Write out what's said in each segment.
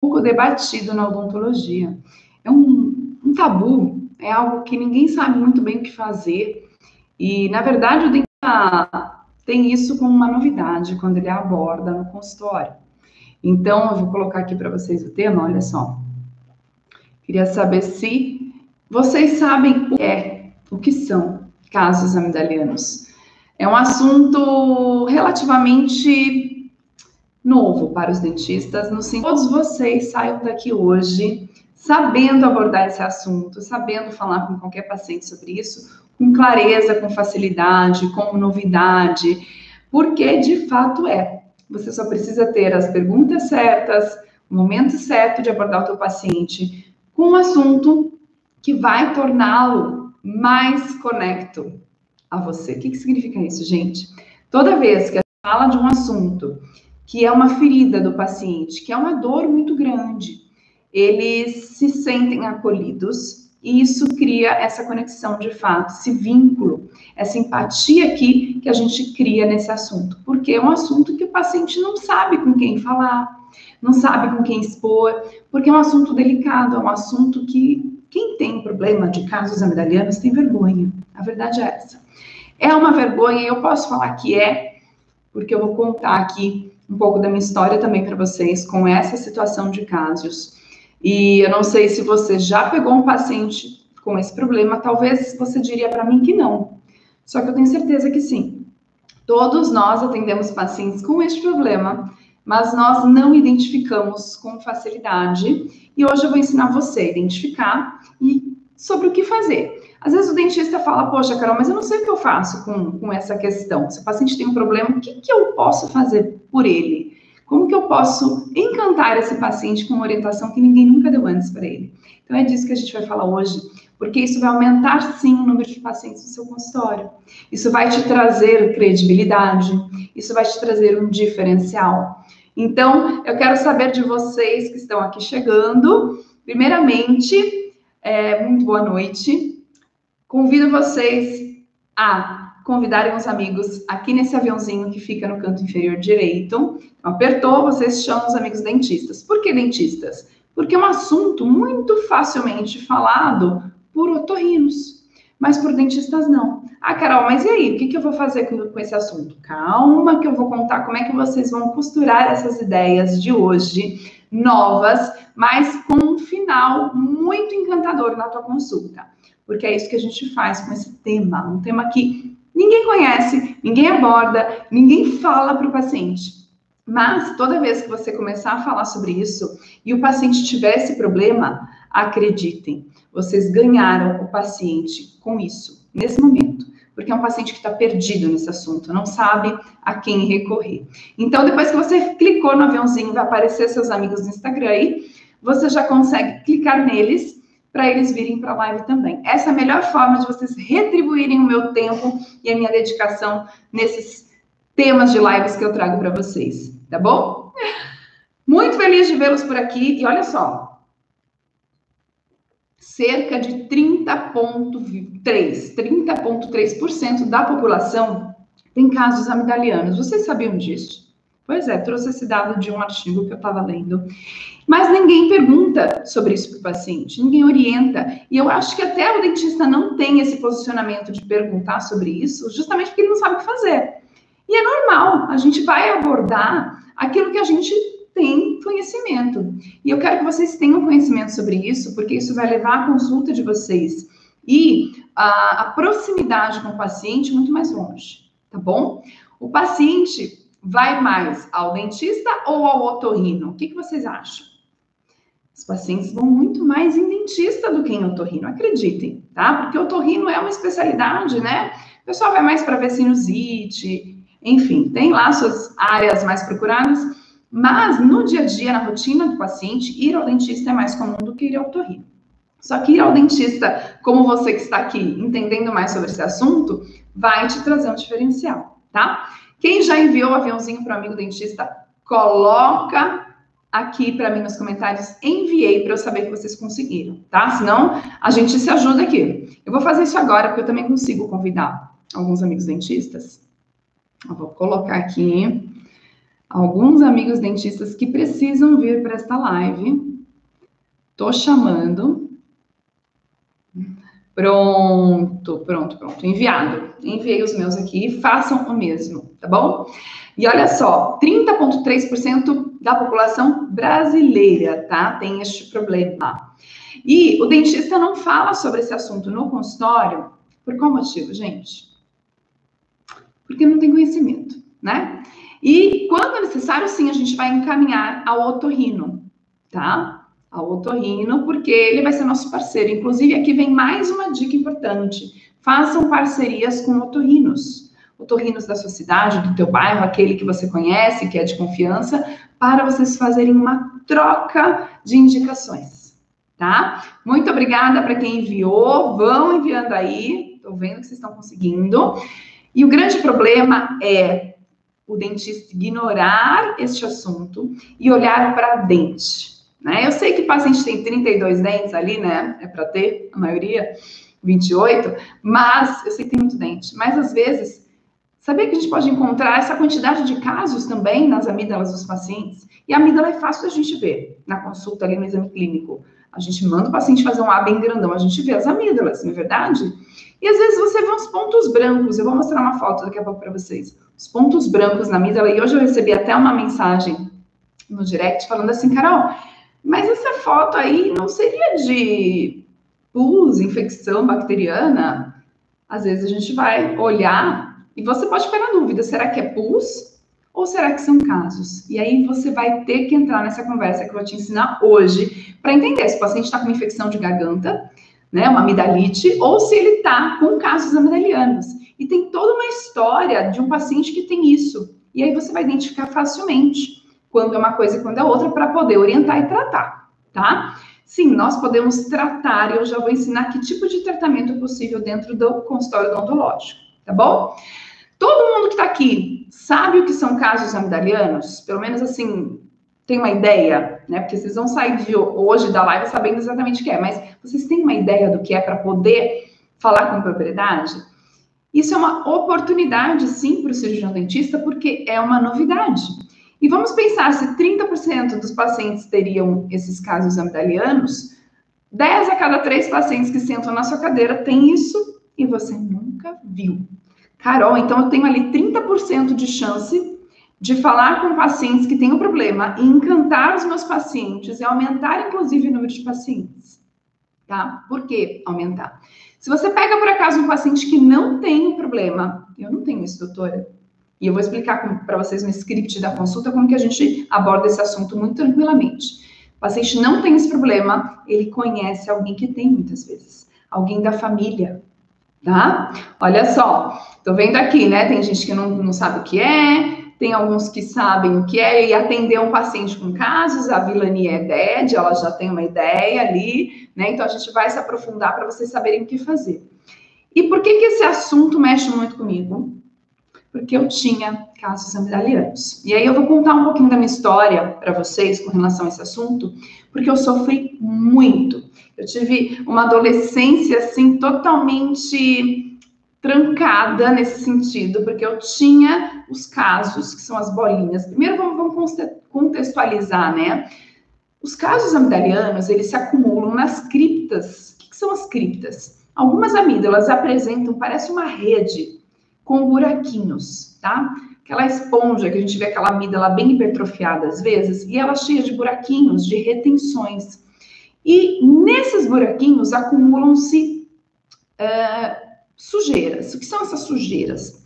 pouco debatido na odontologia. É um, um tabu, é algo que ninguém sabe muito bem o que fazer. E, na verdade, o dentista tem isso como uma novidade quando ele aborda no consultório. Então, eu vou colocar aqui para vocês o tema, olha só. Queria saber se vocês sabem o que é, o que são casos amidalianos. É um assunto relativamente novo para os dentistas, no sentido todos vocês saiam daqui hoje sabendo abordar esse assunto, sabendo falar com qualquer paciente sobre isso, com clareza, com facilidade, com novidade, porque de fato é. Você só precisa ter as perguntas certas, o momento certo de abordar o teu paciente com um assunto que vai torná-lo mais conecto a você. O que, que significa isso, gente? Toda vez que a gente fala de um assunto que é uma ferida do paciente, que é uma dor muito grande, eles se sentem acolhidos, e isso cria essa conexão de fato, esse vínculo, essa empatia aqui que a gente cria nesse assunto, porque é um assunto que o paciente não sabe com quem falar, não sabe com quem expor, porque é um assunto delicado, é um assunto que quem tem problema de casos amidalianos tem vergonha. A verdade é essa. É uma vergonha, e eu posso falar que é, porque eu vou contar aqui um pouco da minha história também para vocês com essa situação de casos. E eu não sei se você já pegou um paciente com esse problema, talvez você diria para mim que não. Só que eu tenho certeza que sim. Todos nós atendemos pacientes com este problema, mas nós não identificamos com facilidade. E hoje eu vou ensinar você a identificar e sobre o que fazer. Às vezes o dentista fala, poxa, Carol, mas eu não sei o que eu faço com, com essa questão. Se o paciente tem um problema, o que, que eu posso fazer por ele? Como que eu posso encantar esse paciente com uma orientação que ninguém nunca deu antes para ele? Então é disso que a gente vai falar hoje, porque isso vai aumentar sim o número de pacientes no seu consultório. Isso vai te trazer credibilidade, isso vai te trazer um diferencial. Então, eu quero saber de vocês que estão aqui chegando. Primeiramente, é, muito boa noite. Convido vocês a convidarem os amigos aqui nesse aviãozinho que fica no canto inferior direito. Apertou, vocês chamam os amigos dentistas. Por que dentistas? Porque é um assunto muito facilmente falado por otorrinos, mas por dentistas não. Ah, Carol, mas e aí? O que, que eu vou fazer com, com esse assunto? Calma, que eu vou contar como é que vocês vão costurar essas ideias de hoje, novas, mas com um final muito encantador na tua consulta. Porque é isso que a gente faz com esse tema, um tema que Ninguém conhece, ninguém aborda, ninguém fala para o paciente. Mas toda vez que você começar a falar sobre isso e o paciente tiver esse problema, acreditem, vocês ganharam o paciente com isso, nesse momento. Porque é um paciente que está perdido nesse assunto, não sabe a quem recorrer. Então, depois que você clicou no aviãozinho, vai aparecer seus amigos no Instagram aí, você já consegue clicar neles para eles virem para a live também. Essa é a melhor forma de vocês retribuírem o meu tempo e a minha dedicação nesses temas de lives que eu trago para vocês, tá bom? Muito feliz de vê-los por aqui e olha só. Cerca de 30.3, 30.3% da população tem casos amidalianos. Vocês sabiam disso? Pois é, trouxe esse dado de um artigo que eu estava lendo. Mas ninguém pergunta sobre isso para o paciente, ninguém orienta. E eu acho que até o dentista não tem esse posicionamento de perguntar sobre isso, justamente porque ele não sabe o que fazer. E é normal, a gente vai abordar aquilo que a gente tem conhecimento. E eu quero que vocês tenham conhecimento sobre isso, porque isso vai levar a consulta de vocês e a, a proximidade com o paciente muito mais longe, tá bom? O paciente vai mais ao dentista ou ao otorrino? O que, que vocês acham? Os pacientes vão muito mais em dentista do que em otorrino, acreditem, tá? Porque otorrino é uma especialidade, né? O pessoal vai mais para ver sinusite, enfim, tem lá suas áreas mais procuradas, mas no dia a dia, na rotina do paciente, ir ao dentista é mais comum do que ir ao otorrino. Só que ir ao dentista, como você que está aqui entendendo mais sobre esse assunto, vai te trazer um diferencial, tá? Quem já enviou o aviãozinho para o amigo dentista, coloca aqui para mim nos comentários. Enviei para eu saber que vocês conseguiram, tá? Senão a gente se ajuda aqui. Eu vou fazer isso agora, porque eu também consigo convidar alguns amigos dentistas. Eu vou colocar aqui. alguns amigos dentistas que precisam vir para esta live. Tô chamando. Pronto, pronto, pronto. Enviado. Enviei os meus aqui. Façam o mesmo, tá bom? E olha só, 30,3% da população brasileira, tá? Tem este problema. E o dentista não fala sobre esse assunto no consultório. Por qual motivo, gente? Porque não tem conhecimento, né? E quando necessário, sim, a gente vai encaminhar ao otorrino, tá? Ao otorrino, porque ele vai ser nosso parceiro. Inclusive, aqui vem mais uma dica importante. Façam parcerias com otorrinos. Otorrinos da sua cidade, do teu bairro, aquele que você conhece, que é de confiança, para vocês fazerem uma troca de indicações, tá? Muito obrigada para quem enviou. Vão enviando aí. Estou vendo que vocês estão conseguindo. E o grande problema é o dentista ignorar este assunto e olhar para dente. Né? Eu sei que paciente tem 32 dentes ali, né? É para ter, a maioria, 28, mas eu sei que tem muito dente. Mas às vezes, sabia que a gente pode encontrar essa quantidade de casos também nas amígdalas dos pacientes? E a amígdala é fácil da gente ver na consulta ali no exame clínico. A gente manda o paciente fazer um A bem grandão, a gente vê as amígdalas, não é verdade? E às vezes você vê uns pontos brancos. Eu vou mostrar uma foto daqui a pouco para vocês. Os pontos brancos na amígdala. E hoje eu recebi até uma mensagem no direct falando assim, Carol, mas essa foto aí não seria de pus, infecção bacteriana? Às vezes a gente vai olhar e você pode ficar na dúvida: será que é pus ou será que são casos? E aí você vai ter que entrar nessa conversa que eu vou te ensinar hoje para entender se o paciente está com infecção de garganta né, uma amidalite, ou se ele está com casos amidalianos. E tem toda uma história de um paciente que tem isso. E aí você vai identificar facilmente quando é uma coisa e quando é outra para poder orientar e tratar, tá? Sim, nós podemos tratar, e eu já vou ensinar que tipo de tratamento é possível dentro do consultório odontológico, tá bom? Todo mundo que está aqui sabe o que são casos amidalianos? Pelo menos assim, tem uma ideia, né? Porque vocês vão sair de hoje da live sabendo exatamente o que é, mas vocês têm uma ideia do que é para poder falar com propriedade? Isso é uma oportunidade, sim, para o cirurgião dentista, porque é uma novidade. E vamos pensar se 30% dos pacientes teriam esses casos amidalianos, 10 a cada 3 pacientes que sentam na sua cadeira têm isso e você nunca viu. Carol, então eu tenho ali 30% de chance de falar com pacientes que têm um problema e encantar os meus pacientes e aumentar, inclusive, o número de pacientes. Tá? Por que aumentar? Se você pega, por acaso, um paciente que não tem um problema, eu não tenho isso, doutora, e eu vou explicar para vocês no script da consulta como que a gente aborda esse assunto muito tranquilamente. O paciente não tem esse problema, ele conhece alguém que tem muitas vezes, alguém da família, tá? Olha só, tô vendo aqui, né? Tem gente que não, não sabe o que é, tem alguns que sabem o que é e atender um paciente com casos, a Vilania é DED, ela já tem uma ideia ali, né? Então a gente vai se aprofundar para vocês saberem o que fazer. E por que, que esse assunto mexe muito comigo? Porque eu tinha casos amidalianos. E aí eu vou contar um pouquinho da minha história para vocês com relação a esse assunto, porque eu sofri muito. Eu tive uma adolescência assim totalmente trancada nesse sentido, porque eu tinha os casos, que são as bolinhas. Primeiro, vamos, vamos contextualizar, né? Os casos amidalianos, eles se acumulam nas criptas. O que, que são as criptas? Algumas amígdalas apresentam, parece uma rede com buraquinhos, tá? Aquela esponja que a gente vê aquela amígdala bem hipertrofiada às vezes, e ela cheia de buraquinhos, de retenções. E nesses buraquinhos acumulam-se uh, Sujeiras. O que são essas sujeiras?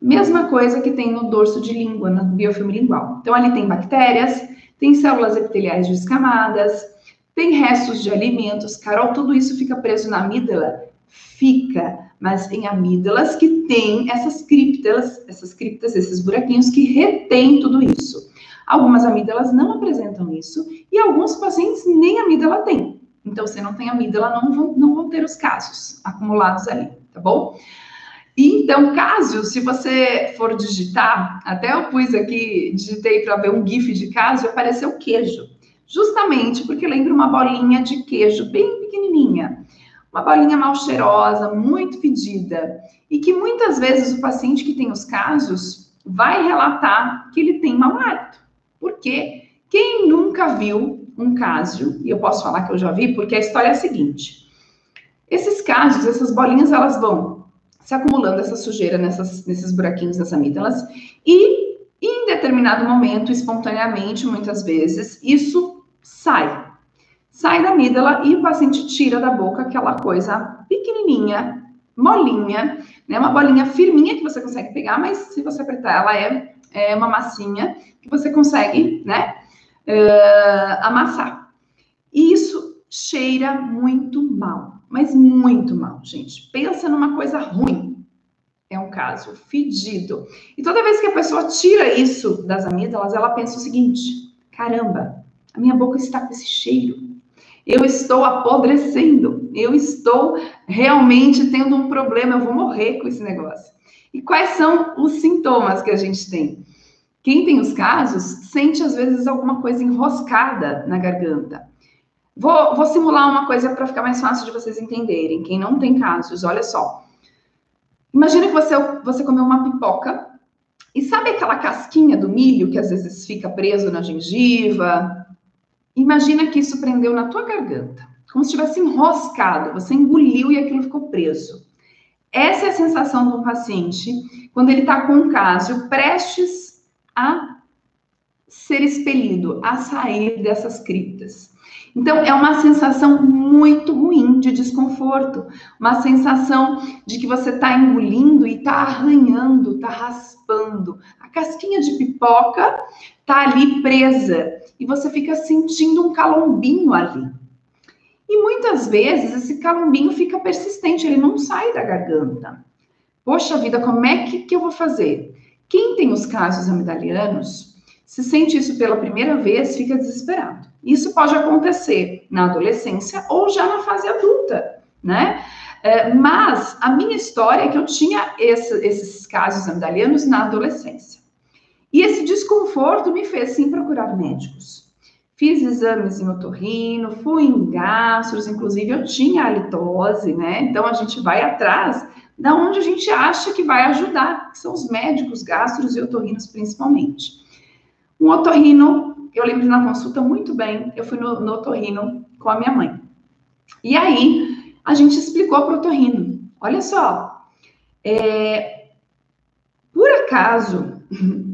Mesma coisa que tem no dorso de língua, no biofilme lingual. Então, ali tem bactérias, tem células epiteliais descamadas, tem restos de alimentos. Carol, tudo isso fica preso na amígdala? Fica, mas tem amígdalas que têm essas criptas, essas criptas, esses buraquinhos que retêm tudo isso. Algumas amígdalas não apresentam isso e alguns pacientes nem amígdala têm. Então, se não tem amígdala, não vão, não vão ter os casos acumulados ali tá bom? E, então, caso, se você for digitar, até eu pus aqui, digitei para ver um GIF de caso, apareceu queijo. Justamente porque lembra uma bolinha de queijo bem pequenininha. Uma bolinha mal cheirosa, muito pedida. E que muitas vezes o paciente que tem os casos vai relatar que ele tem mau hálito. Por quê? Quem nunca viu um caso, e eu posso falar que eu já vi, porque a história é a seguinte: esses casos, essas bolinhas, elas vão se acumulando essa sujeira nessas, nesses buraquinhos das amígdalas e em determinado momento, espontaneamente, muitas vezes, isso sai. Sai da amígdala e o paciente tira da boca aquela coisa pequenininha, molinha, né? Uma bolinha firminha que você consegue pegar, mas se você apertar, ela é, é uma massinha que você consegue, né? Uh, amassar. E isso cheira muito mal, mas muito mal, gente. Pensa numa coisa ruim. É um caso fedido. E toda vez que a pessoa tira isso das amígdalas, ela pensa o seguinte: caramba, a minha boca está com esse cheiro. Eu estou apodrecendo. Eu estou realmente tendo um problema. Eu vou morrer com esse negócio. E quais são os sintomas que a gente tem? Quem tem os casos sente às vezes alguma coisa enroscada na garganta. Vou, vou simular uma coisa para ficar mais fácil de vocês entenderem. Quem não tem casos, olha só. Imagina que você, você comeu uma pipoca e sabe aquela casquinha do milho que às vezes fica preso na gengiva? Imagina que isso prendeu na tua garganta, como se tivesse enroscado, você engoliu e aquilo ficou preso. Essa é a sensação de um paciente quando ele está com um caso prestes a ser expelido, a sair dessas criptas. Então, é uma sensação muito ruim de desconforto, uma sensação de que você está engolindo e está arranhando, está raspando. A casquinha de pipoca está ali presa e você fica sentindo um calombinho ali. E muitas vezes esse calombinho fica persistente, ele não sai da garganta. Poxa vida, como é que, que eu vou fazer? Quem tem os casos amidalianos, se sente isso pela primeira vez, fica desesperado. Isso pode acontecer na adolescência ou já na fase adulta, né? É, mas a minha história é que eu tinha esse, esses casos amidalianos na adolescência. E esse desconforto me fez sim procurar médicos. Fiz exames em otorrino, fui em gastros, inclusive eu tinha halitose, né? Então a gente vai atrás da onde a gente acha que vai ajudar, que são os médicos gastros e otorrinos principalmente. Um otorrino eu lembro na consulta muito bem, eu fui no, no otorrino com a minha mãe. E aí, a gente explicou para o otorrino, olha só, é, por acaso,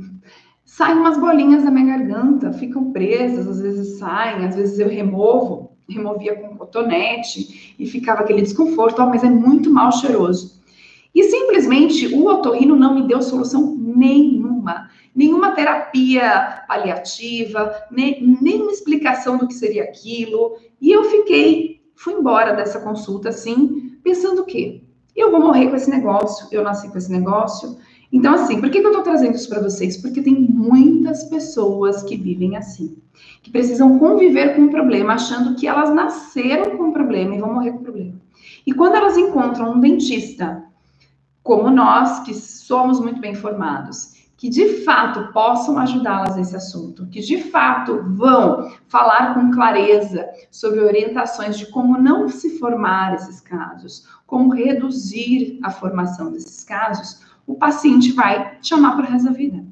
saem umas bolinhas da minha garganta, ficam presas, às vezes saem, às vezes eu removo, removia com cotonete e ficava aquele desconforto, oh, mas é muito mal cheiroso. E simplesmente o otorrino não me deu solução nenhuma nenhuma terapia paliativa, nem, nenhuma explicação do que seria aquilo. E eu fiquei, fui embora dessa consulta assim, pensando o quê? Eu vou morrer com esse negócio, eu nasci com esse negócio. Então, assim, por que, eu tô trazendo isso para vocês? Porque tem muitas pessoas que vivem assim, que precisam conviver com o problema, achando que elas nasceram com o problema e vão morrer com o problema. E quando elas encontram um dentista, como nós, que somos muito bem formados, que de fato possam ajudá-las nesse assunto, que de fato vão falar com clareza sobre orientações de como não se formar esses casos, como reduzir a formação desses casos, o paciente vai chamar para o resto da vida.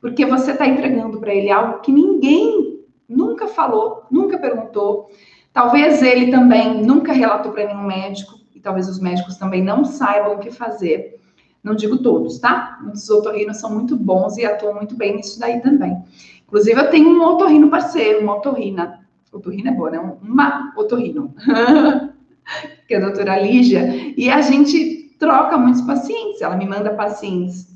Porque você está entregando para ele algo que ninguém nunca falou, nunca perguntou. Talvez ele também nunca relatou para nenhum médico, e talvez os médicos também não saibam o que fazer. Não digo todos, tá? Muitos otorrinos são muito bons e atuam muito bem nisso daí também. Inclusive, eu tenho um otorrino parceiro, uma otorrina. Otorrina é boa, né? Uma otorrino. que é a doutora Lígia. E a gente troca muitos pacientes. Ela me manda pacientes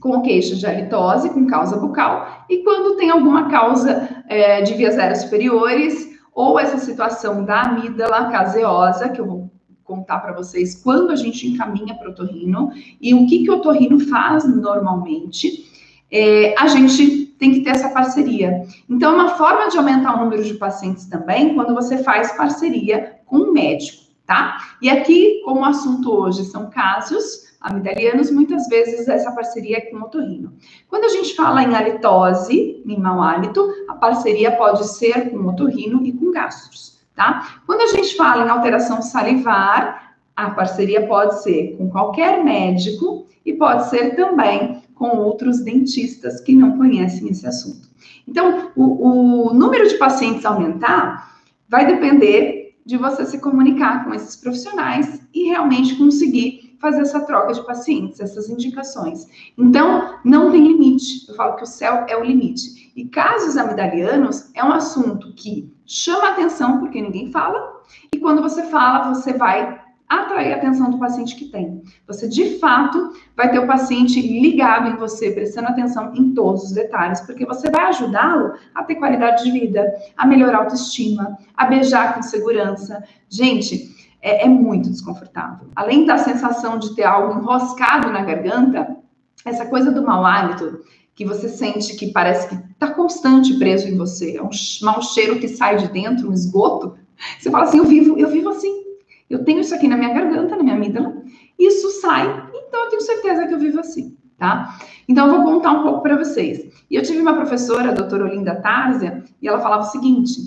com queixa de halitose, com causa bucal. E quando tem alguma causa é, de vias aéreas superiores, ou essa situação da amígdala caseosa, que eu vou contar para vocês quando a gente encaminha para o otorrino e o que, que o otorrino faz normalmente, é, a gente tem que ter essa parceria. Então, uma forma de aumentar o número de pacientes também, quando você faz parceria com um médico, tá? E aqui, como o assunto hoje são casos amidalianos, muitas vezes essa parceria é com o otorrino. Quando a gente fala em halitose, em mau hálito, a parceria pode ser com o otorrino e com gastros tá? Quando a gente fala em alteração salivar, a parceria pode ser com qualquer médico e pode ser também com outros dentistas que não conhecem esse assunto. Então, o, o número de pacientes aumentar vai depender de você se comunicar com esses profissionais e realmente conseguir fazer essa troca de pacientes, essas indicações. Então, não tem limite. Eu falo que o céu é o limite. E casos amidalianos é um assunto que chama atenção porque ninguém fala, e quando você fala, você vai atrair a atenção do paciente que tem. Você, de fato, vai ter o paciente ligado em você, prestando atenção em todos os detalhes, porque você vai ajudá-lo a ter qualidade de vida, a melhorar a autoestima, a beijar com segurança. Gente, é, é muito desconfortável. Além da sensação de ter algo enroscado na garganta, essa coisa do mau hálito, que você sente que parece que está constante preso em você, é um mau cheiro que sai de dentro, um esgoto. Você fala assim, eu vivo, eu vivo assim, eu tenho isso aqui na minha garganta, na minha amígdala, isso sai, então eu tenho certeza que eu vivo assim, tá? Então eu vou contar um pouco para vocês. E eu tive uma professora, a doutora Olinda Tarzia, e ela falava o seguinte: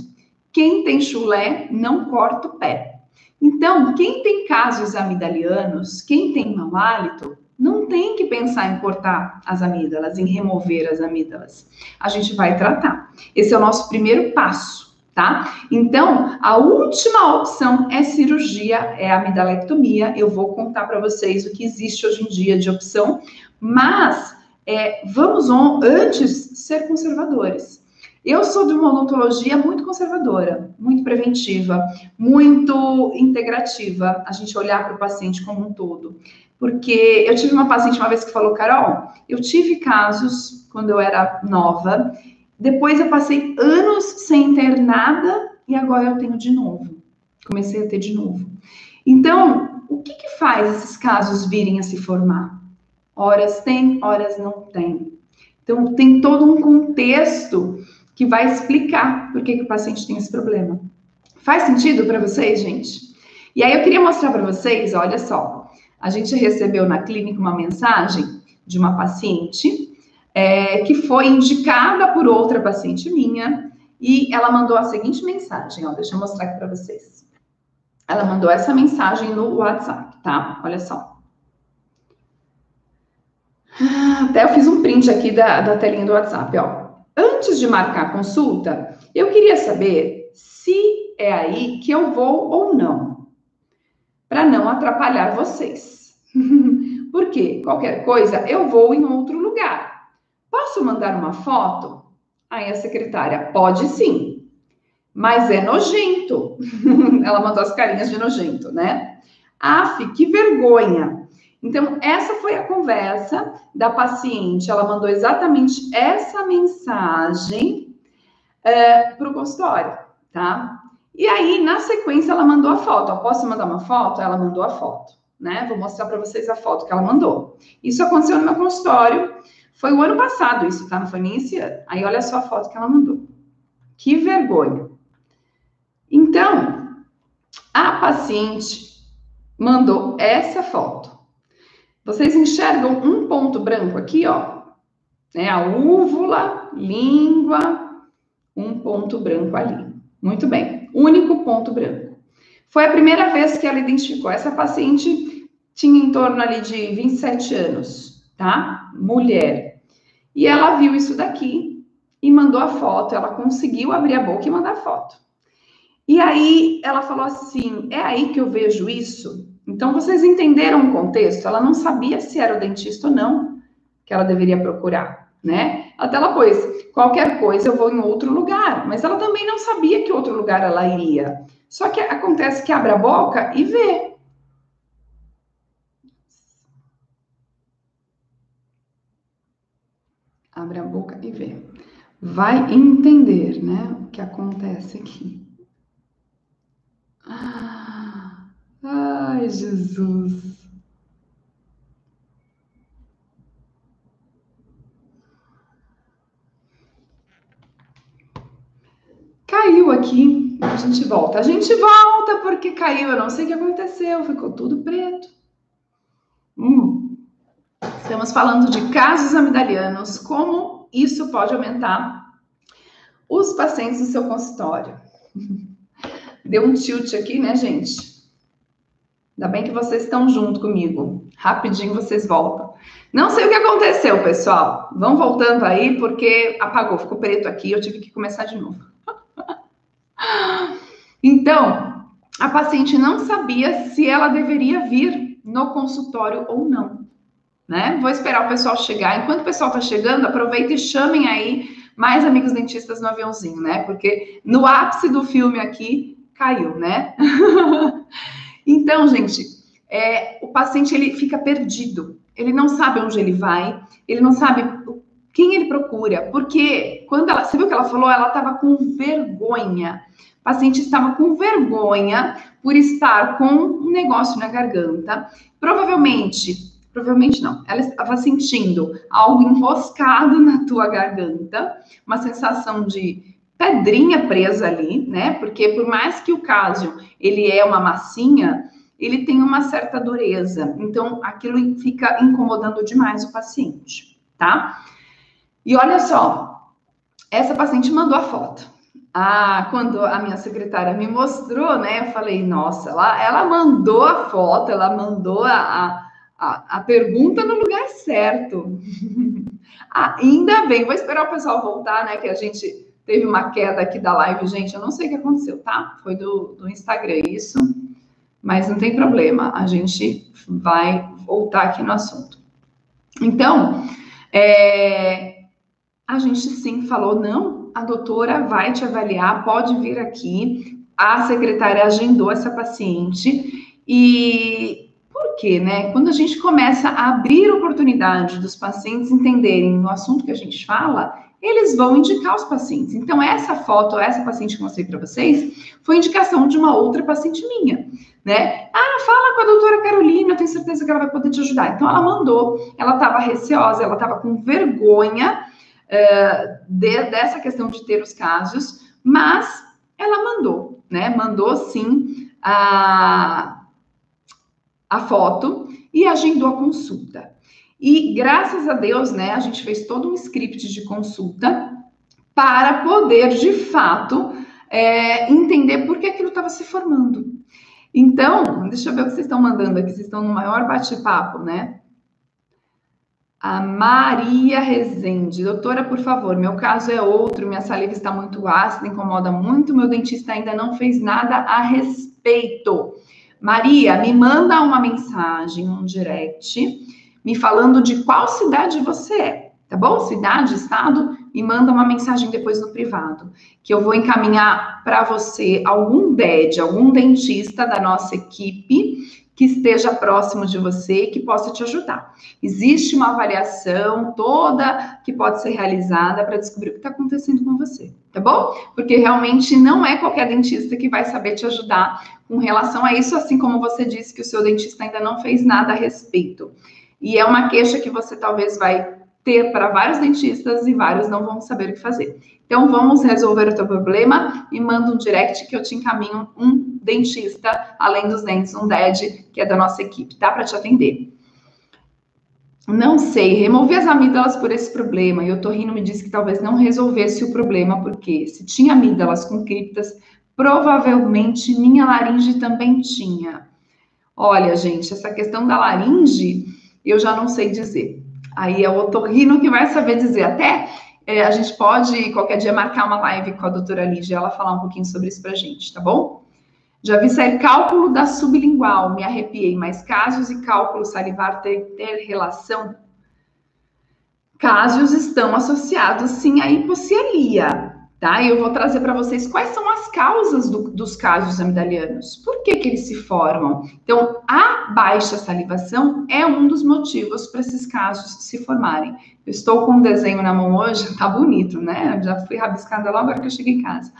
quem tem chulé não corta o pé. Então, quem tem casos amidalianos, quem tem mau hálito, não tem que pensar em cortar as amígdalas, em remover as amígdalas. A gente vai tratar. Esse é o nosso primeiro passo tá? Então, a última opção é cirurgia, é a amidalectomia. Eu vou contar para vocês o que existe hoje em dia de opção, mas é, vamos on, antes ser conservadores. Eu sou de uma odontologia muito conservadora, muito preventiva, muito integrativa, a gente olhar para o paciente como um todo. Porque eu tive uma paciente uma vez que falou, Carol, eu tive casos quando eu era nova depois eu passei anos sem ter nada e agora eu tenho de novo. Comecei a ter de novo. Então, o que, que faz esses casos virem a se formar? Horas tem, horas não tem. Então, tem todo um contexto que vai explicar por que, que o paciente tem esse problema. Faz sentido para vocês, gente? E aí eu queria mostrar para vocês, olha só. A gente recebeu na clínica uma mensagem de uma paciente é, que foi indicada por outra paciente minha, e ela mandou a seguinte mensagem, ó, deixa eu mostrar aqui para vocês. Ela mandou essa mensagem no WhatsApp, tá? Olha só. Ah, até eu fiz um print aqui da, da telinha do WhatsApp, ó. Antes de marcar a consulta, eu queria saber se é aí que eu vou ou não, para não atrapalhar vocês. Porque qualquer coisa eu vou em outro lugar. Posso mandar uma foto? Aí a secretária, pode sim, mas é nojento. Ela mandou as carinhas de nojento, né? Af, que vergonha. Então, essa foi a conversa da paciente. Ela mandou exatamente essa mensagem é, para o consultório, tá? E aí, na sequência, ela mandou a foto. Eu posso mandar uma foto? Ela mandou a foto, né? Vou mostrar para vocês a foto que ela mandou. Isso aconteceu no meu consultório. Foi o ano passado isso, tá? Não foi nem esse ano. Aí olha só a foto que ela mandou. Que vergonha. Então, a paciente mandou essa foto. Vocês enxergam um ponto branco aqui, ó? Né? A úvula, língua, um ponto branco ali. Muito bem. Único ponto branco. Foi a primeira vez que ela identificou. Essa paciente tinha em torno ali de 27 anos, tá? Mulher. E ela viu isso daqui e mandou a foto. Ela conseguiu abrir a boca e mandar a foto. E aí ela falou assim: é aí que eu vejo isso. Então vocês entenderam o contexto? Ela não sabia se era o dentista ou não que ela deveria procurar, né? Até ela pôs: qualquer coisa eu vou em outro lugar. Mas ela também não sabia que outro lugar ela iria. Só que acontece que abre a boca e vê. Abre a boca e vê. Vai entender, né, o que acontece aqui. Ah, ai, Jesus. Caiu aqui, a gente volta. A gente volta porque caiu, eu não sei o que aconteceu, ficou tudo preto. Hum. Estamos falando de casos amidalianos, como isso pode aumentar os pacientes no seu consultório. Deu um tilt aqui, né, gente? Ainda bem que vocês estão junto comigo. Rapidinho vocês voltam. Não sei o que aconteceu, pessoal. Vão voltando aí, porque apagou, ficou preto aqui, eu tive que começar de novo. Então, a paciente não sabia se ela deveria vir no consultório ou não, né? Vou esperar o pessoal chegar. Enquanto o pessoal está chegando, aproveita e chamem aí mais amigos dentistas no aviãozinho, né? Porque no ápice do filme aqui caiu, né? então, gente, é, o paciente ele fica perdido. Ele não sabe onde ele vai, ele não sabe quem ele procura, porque quando ela, você viu que ela falou, ela estava com vergonha. O paciente estava com vergonha por estar com um negócio na garganta. Provavelmente Provavelmente não. Ela estava sentindo algo enroscado na tua garganta, uma sensação de pedrinha presa ali, né? Porque por mais que o cásio ele é uma massinha, ele tem uma certa dureza. Então aquilo fica incomodando demais o paciente, tá? E olha só, essa paciente mandou a foto. Ah, quando a minha secretária me mostrou, né? Eu falei, nossa, ela, ela mandou a foto, ela mandou a, a a, pergunta no lugar certo. ah, ainda bem, vou esperar o pessoal voltar, né? Que a gente teve uma queda aqui da live, gente. Eu não sei o que aconteceu, tá? Foi do, do Instagram isso, mas não tem problema, a gente vai voltar aqui no assunto. Então, é, a gente sim falou, não, a doutora vai te avaliar, pode vir aqui. A secretária agendou essa paciente e por quê, né? Quando a gente começa a abrir oportunidade dos pacientes entenderem o assunto que a gente fala, eles vão indicar os pacientes. Então, essa foto, essa paciente que eu mostrei para vocês, foi indicação de uma outra paciente minha, né? Ah, fala com a doutora Carolina, eu tenho certeza que ela vai poder te ajudar. Então, ela mandou, ela estava receosa, ela estava com vergonha uh, de, dessa questão de ter os casos, mas ela mandou, né? Mandou sim a a foto e agendou a consulta. E graças a Deus, né, a gente fez todo um script de consulta para poder, de fato, é, entender por que aquilo estava se formando. Então, deixa eu ver o que vocês estão mandando aqui, vocês estão no maior bate-papo, né? A Maria Rezende, doutora, por favor, meu caso é outro, minha saliva está muito ácida, incomoda muito, meu dentista ainda não fez nada a respeito. Maria, me manda uma mensagem, um direct, me falando de qual cidade você é, tá bom? Cidade, estado, me manda uma mensagem depois no privado, que eu vou encaminhar para você algum DED, algum dentista da nossa equipe que esteja próximo de você e que possa te ajudar. Existe uma avaliação toda que pode ser realizada para descobrir o que está acontecendo com você, tá bom? Porque realmente não é qualquer dentista que vai saber te ajudar com relação a isso, assim como você disse que o seu dentista ainda não fez nada a respeito. E é uma queixa que você talvez vai ter para vários dentistas e vários não vão saber o que fazer. Então, vamos resolver o teu problema e manda um direct que eu te encaminho um dentista, além dos dentes, um DED, que é da nossa equipe, tá? Para te atender. Não sei, removi as amígdalas por esse problema e o Torrino me disse que talvez não resolvesse o problema, porque se tinha amígdalas com criptas, provavelmente minha laringe também tinha. Olha, gente, essa questão da laringe, eu já não sei dizer. Aí é o otorrino que vai saber dizer. Até é, a gente pode, qualquer dia, marcar uma live com a doutora Lígia, ela falar um pouquinho sobre isso pra gente, tá bom? Já vi sair cálculo da sublingual, me arrepiei, mas casos e cálculo salivar ter, ter relação? Casos estão associados, sim, à hipocielia tá? E eu vou trazer para vocês quais são as causas do, dos casos amidalianos. Por que, que eles se formam? Então, a baixa salivação é um dos motivos para esses casos se formarem. Eu estou com um desenho na mão hoje, tá bonito, né? Já fui rabiscada logo que eu cheguei em casa.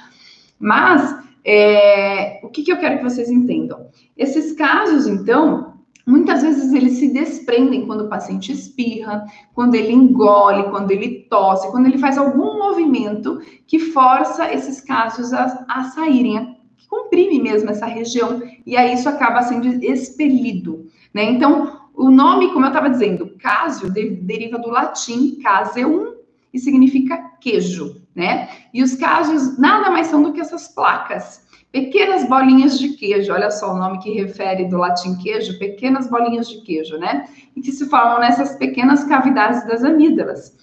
Mas, é, o que, que eu quero que vocês entendam? Esses casos, então, Muitas vezes eles se desprendem quando o paciente espirra, quando ele engole, quando ele tosse, quando ele faz algum movimento que força esses casos a, a saírem, que comprime mesmo essa região, e aí isso acaba sendo expelido, né? Então, o nome, como eu estava dizendo, casio, de, deriva do latim caseum e significa queijo, né? E os casos nada mais são do que essas placas Pequenas bolinhas de queijo, olha só o nome que refere do latim queijo, pequenas bolinhas de queijo, né? E que se formam nessas pequenas cavidades das amígdalas.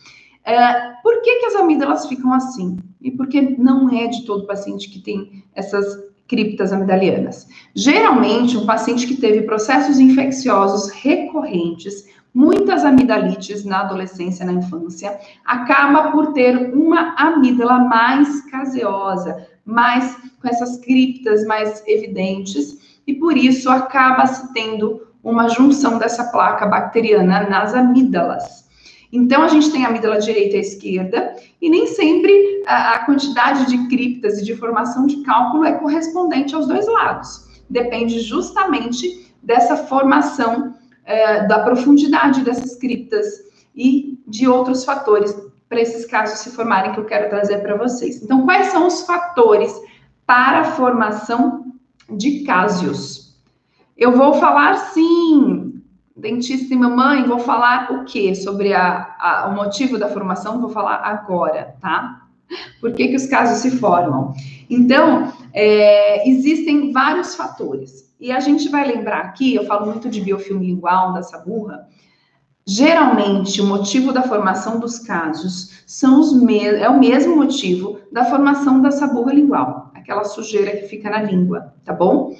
É, por que, que as amígdalas ficam assim? E por que não é de todo paciente que tem essas criptas amidalianas? Geralmente, um paciente que teve processos infecciosos recorrentes, muitas amidalites na adolescência, na infância, acaba por ter uma amígdala mais caseosa, mais com essas criptas mais evidentes, e por isso acaba se tendo uma junção dessa placa bacteriana nas amígdalas. Então, a gente tem a amígdala direita e esquerda, e nem sempre a, a quantidade de criptas e de formação de cálculo é correspondente aos dois lados. Depende justamente dessa formação é, da profundidade dessas criptas e de outros fatores para esses casos se formarem que eu quero trazer para vocês. Então, quais são os fatores para a formação de cásios? Eu vou falar sim, dentista e mamãe, vou falar o que sobre a, a, o motivo da formação, vou falar agora, tá? Por que, que os casos se formam? Então, é, existem vários fatores. E a gente vai lembrar aqui, eu falo muito de biofilme lingual, da saburra. Geralmente, o motivo da formação dos casos são os é o mesmo motivo da formação da saburra lingual, aquela sujeira que fica na língua, tá bom?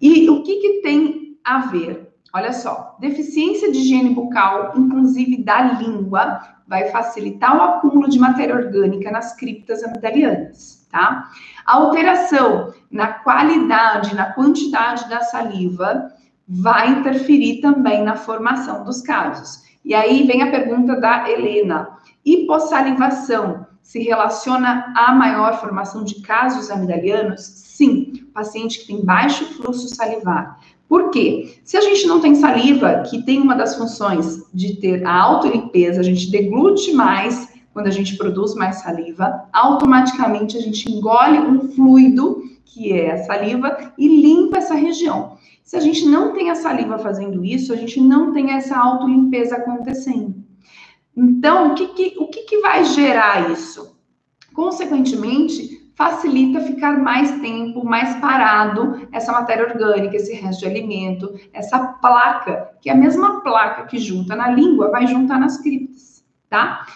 E o que, que tem a ver? Olha só, deficiência de higiene bucal, inclusive da língua, vai facilitar o acúmulo de matéria orgânica nas criptas amidalianas, tá? A alteração na qualidade, na quantidade da saliva vai interferir também na formação dos casos. E aí vem a pergunta da Helena: hipossalivação se relaciona à maior formação de casos amidalianos? Sim, paciente que tem baixo fluxo salivar. Por quê? Se a gente não tem saliva, que tem uma das funções de ter a autolimpeza, a gente deglute mais quando a gente produz mais saliva, automaticamente a gente engole um fluido, que é a saliva, e limpa essa região. Se a gente não tem a saliva fazendo isso, a gente não tem essa autolimpeza acontecendo. Então, o que, que o que, que vai gerar isso? Consequentemente, facilita ficar mais tempo, mais parado essa matéria orgânica, esse resto de alimento, essa placa, que é a mesma placa que junta na língua, vai juntar nas criptas, tá?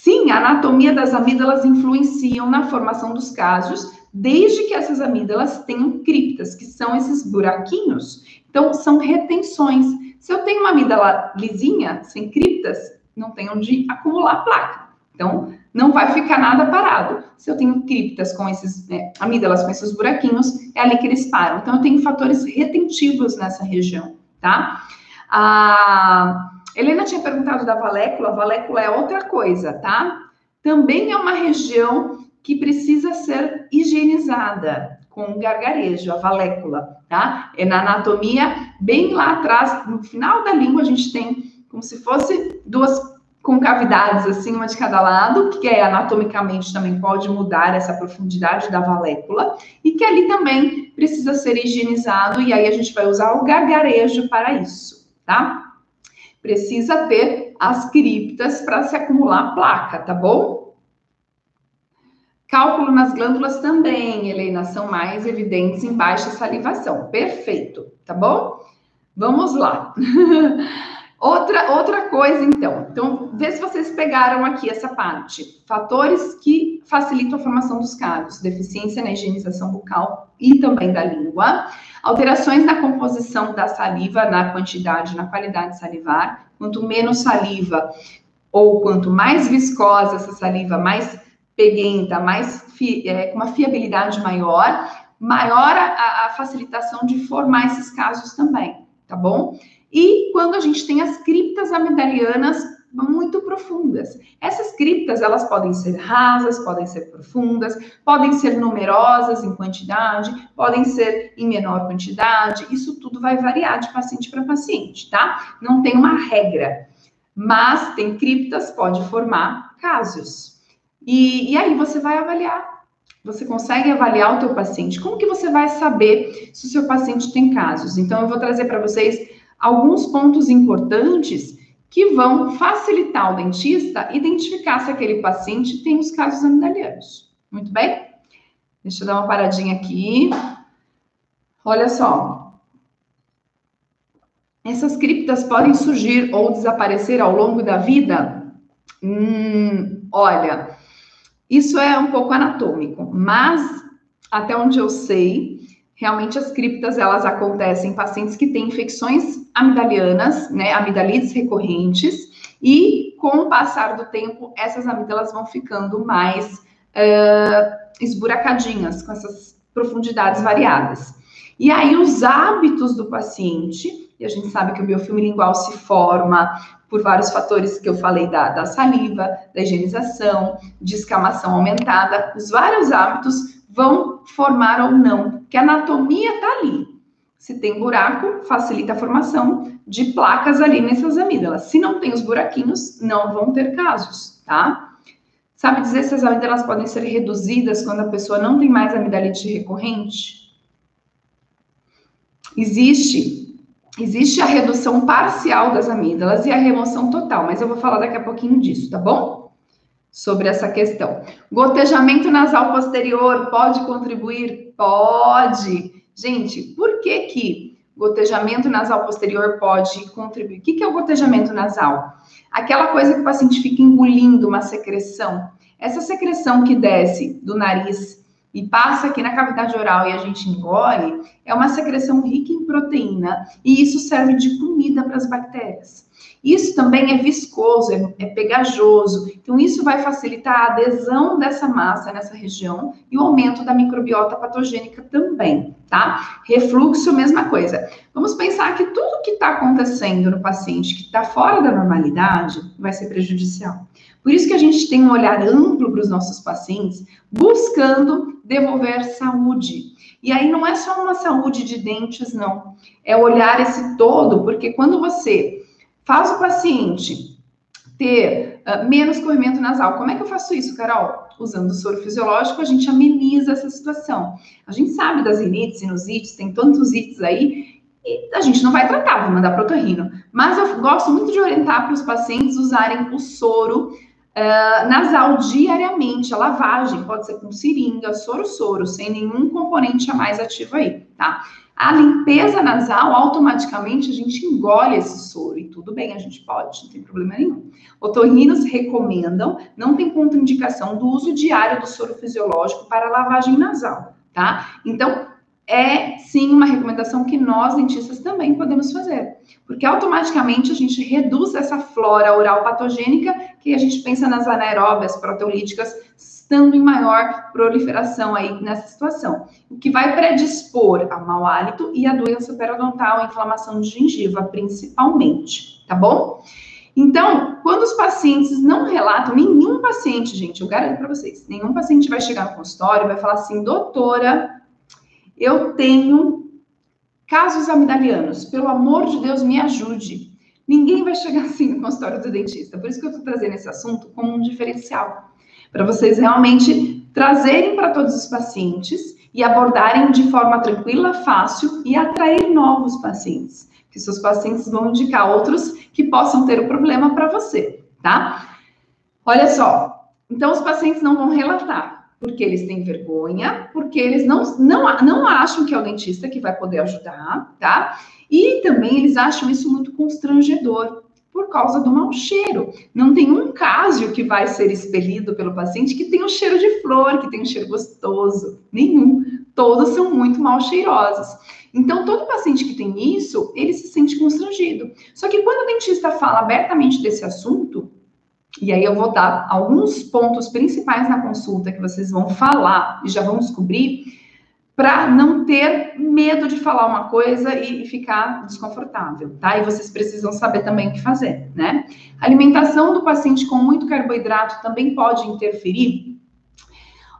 Sim, a anatomia das amígdalas influenciam na formação dos casos, desde que essas amígdalas tenham criptas, que são esses buraquinhos. Então, são retenções. Se eu tenho uma amígdala lisinha, sem criptas, não tem onde acumular placa. Então, não vai ficar nada parado. Se eu tenho criptas com esses, né, amígdalas com esses buraquinhos, é ali que eles param. Então, eu tenho fatores retentivos nessa região, tá? A Helena tinha perguntado da valécula, valécula é outra coisa, tá? Também é uma região que precisa ser higienizada com gargarejo, a valécula, tá? É na anatomia, bem lá atrás, no final da língua, a gente tem como se fosse duas concavidades, assim, uma de cada lado, que é anatomicamente também pode mudar essa profundidade da valécula, e que ali também precisa ser higienizado, e aí a gente vai usar o gargarejo para isso, tá? Precisa ter as criptas para se acumular placa, tá bom? Cálculo nas glândulas também, Helena, são mais evidentes em baixa salivação. Perfeito, tá bom? Vamos lá. outra, outra coisa, então. Então, vê se vocês pegaram aqui essa parte. Fatores que facilitam a formação dos casos. Deficiência na higienização bucal e também da língua Alterações na composição da saliva, na quantidade, na qualidade salivar. Quanto menos saliva ou quanto mais viscosa essa saliva, mais peguenta, mais é, com uma fiabilidade maior, maior a, a facilitação de formar esses casos também, tá bom? E quando a gente tem as criptas amidalianas muito profundas. Essas criptas, elas podem ser rasas, podem ser profundas, podem ser numerosas em quantidade, podem ser em menor quantidade. Isso tudo vai variar de paciente para paciente, tá? Não tem uma regra. Mas tem criptas, pode formar casos. E, e aí você vai avaliar. Você consegue avaliar o teu paciente. Como que você vai saber se o seu paciente tem casos? Então, eu vou trazer para vocês alguns pontos importantes que vão facilitar o dentista identificar se aquele paciente tem os casos amidalianos. Muito bem? Deixa eu dar uma paradinha aqui. Olha só. Essas criptas podem surgir ou desaparecer ao longo da vida? Hum, olha, isso é um pouco anatômico, mas até onde eu sei, realmente as criptas elas acontecem em pacientes que têm infecções amidalianas, né, amidalites recorrentes, e com o passar do tempo, essas amígdalas vão ficando mais uh, esburacadinhas, com essas profundidades variadas. E aí, os hábitos do paciente, e a gente sabe que o biofilme lingual se forma por vários fatores que eu falei da, da saliva, da higienização, de escamação aumentada, os vários hábitos vão formar ou não, que a anatomia está ali. Se tem buraco, facilita a formação de placas ali nessas amígdalas. Se não tem os buraquinhos, não vão ter casos, tá? Sabe dizer se as amígdalas podem ser reduzidas quando a pessoa não tem mais amidalite recorrente? Existe existe a redução parcial das amígdalas e a remoção total, mas eu vou falar daqui a pouquinho disso, tá bom? Sobre essa questão. Gotejamento nasal posterior pode contribuir? Pode. Gente, por que que gotejamento nasal posterior pode contribuir? O que, que é o gotejamento nasal? Aquela coisa que o paciente fica engolindo uma secreção. Essa secreção que desce do nariz e passa aqui na cavidade oral e a gente engole, é uma secreção rica em proteína e isso serve de comida para as bactérias. Isso também é viscoso, é, é, pegajoso. Então, isso vai facilitar a adesão dessa massa nessa região e o aumento da microbiota patogênica também, tá? Refluxo, mesma coisa. Vamos pensar que tudo que está acontecendo no paciente que está fora da normalidade vai ser prejudicial. Por isso que a gente tem um olhar amplo para os nossos pacientes, buscando devolver saúde. E aí não é só uma saúde de dentes, não. É olhar esse todo, porque quando você faz o paciente ter uh, menos corrimento nasal, como é que eu faço isso, Carol? Usando o soro fisiológico, a gente ameniza essa situação. A gente sabe das rinites, sinusites, tem tantos ites aí, e a gente não vai tratar, vai mandar protorrino. Mas eu gosto muito de orientar para os pacientes usarem o soro uh, nasal diariamente. A lavagem pode ser com seringa, soro-soro, sem nenhum componente a mais ativo aí, tá? A limpeza nasal, automaticamente a gente engole esse soro e tudo bem, a gente pode, não tem problema nenhum. Otorrinos recomendam, não tem contraindicação do uso diário do soro fisiológico para lavagem nasal, tá? Então, é sim uma recomendação que nós dentistas também podemos fazer, porque automaticamente a gente reduz essa flora oral patogênica que a gente pensa nas anaeróbias proteolíticas estando em maior proliferação aí nessa situação, o que vai predispor a mau hálito e a doença periodontal, a inflamação de gengiva, principalmente, tá bom? Então, quando os pacientes não relatam, nenhum paciente, gente, eu garanto para vocês, nenhum paciente vai chegar no consultório e vai falar assim, doutora, eu tenho casos amidalianos, pelo amor de Deus, me ajude. Ninguém vai chegar assim no consultório do dentista. Por isso que eu estou trazendo esse assunto como um diferencial para vocês realmente trazerem para todos os pacientes e abordarem de forma tranquila, fácil e atrair novos pacientes. Que seus pacientes vão indicar outros que possam ter o problema para você, tá? Olha só, então os pacientes não vão relatar, porque eles têm vergonha, porque eles não, não, não acham que é o dentista que vai poder ajudar, tá? E também eles acham isso muito constrangedor por causa do mau cheiro. Não tem um caso que vai ser expelido pelo paciente que tem um cheiro de flor, que tem um cheiro gostoso. Nenhum. Todos são muito mal cheirosos. Então, todo paciente que tem isso, ele se sente constrangido. Só que quando o dentista fala abertamente desse assunto, e aí eu vou dar alguns pontos principais na consulta que vocês vão falar e já vão descobrir, para não ter medo de falar uma coisa e, ficar desconfortável, tá? E vocês precisam saber também o que fazer, né? A alimentação do paciente com muito carboidrato também pode interferir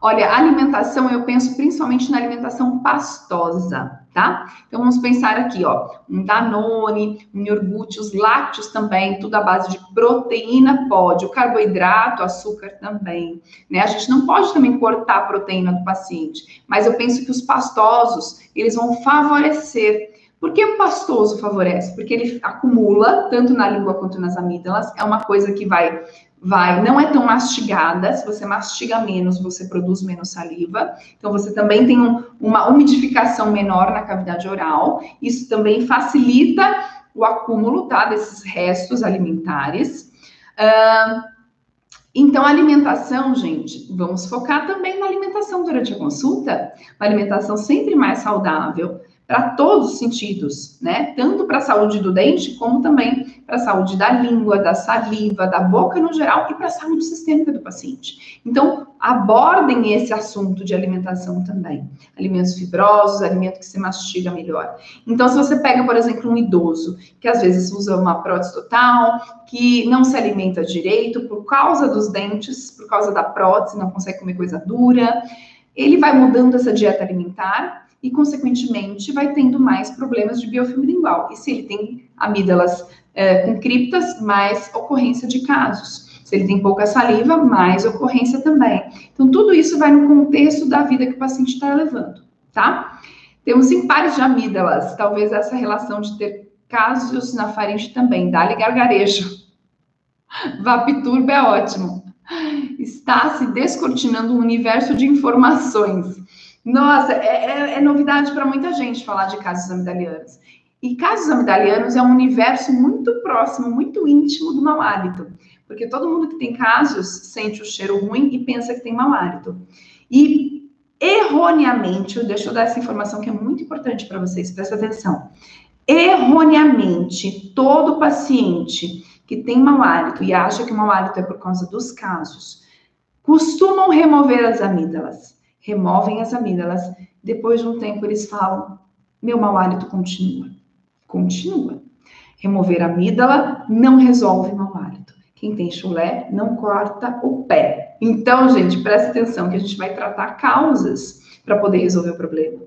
Olha, alimentação, eu penso principalmente na alimentação pastosa, tá? Então vamos pensar aqui, ó, um Danone, um iogurte, os lácteos também, tudo à base de proteína pode, o carboidrato, açúcar também, né? A gente não pode também cortar a proteína do paciente, mas eu penso que os pastosos, eles vão favorecer Por que o pastoso favorece? Porque ele acumula, tanto na língua quanto nas amígdalas, é uma coisa que vai vai, não é tão mastigada. Se você mastiga menos, você produz menos saliva. Então, você também tem um, uma umidificação menor na cavidade oral. Isso também facilita o acúmulo, tá, desses restos alimentares. Uh, então, a alimentação, gente, vamos focar também na alimentação durante a consulta. Uma alimentação sempre mais saudável, para todos os sentidos, né? Tanto para a saúde do dente, como também para a saúde da língua, da saliva, da boca no geral e para a saúde sistêmica do paciente. Então, abordem esse assunto de alimentação também. Alimentos fibrosos, alimento que se mastiga melhor. Então, se você pega, por exemplo, um idoso que às vezes usa uma prótese total, que não se alimenta direito por causa dos dentes, por causa da prótese, não consegue comer coisa dura, ele vai mudando essa dieta alimentar e, consequentemente, vai tendo mais problemas de biofilme lingual. E se ele tem amígdalas é, com criptas, mais ocorrência de casos. Se ele tem pouca saliva, mais ocorrência também. Então, tudo isso vai no contexto da vida que o paciente está levando, tá? Temos impares de amígdalas, talvez essa relação de ter casos na faringe também, dá-lhe gargarejo. Vapturba é ótimo. Está se descortinando um universo de informações nossa, é, é, é novidade para muita gente falar de casos amidalianos. E casos amidalianos é um universo muito próximo, muito íntimo do mau hálito. Porque todo mundo que tem casos sente o cheiro ruim e pensa que tem mau hálito. E erroneamente, deixa eu dar essa informação que é muito importante para vocês, presta atenção. Erroneamente, todo paciente que tem mau hálito e acha que o mau hálito é por causa dos casos, costumam remover as amígdalas removem as amígdalas. Depois de um tempo, eles falam: meu mau hálito continua. Continua. Remover a amígdala não resolve mau hálito. Quem tem chulé não corta o pé. Então, gente, presta atenção que a gente vai tratar causas para poder resolver o problema.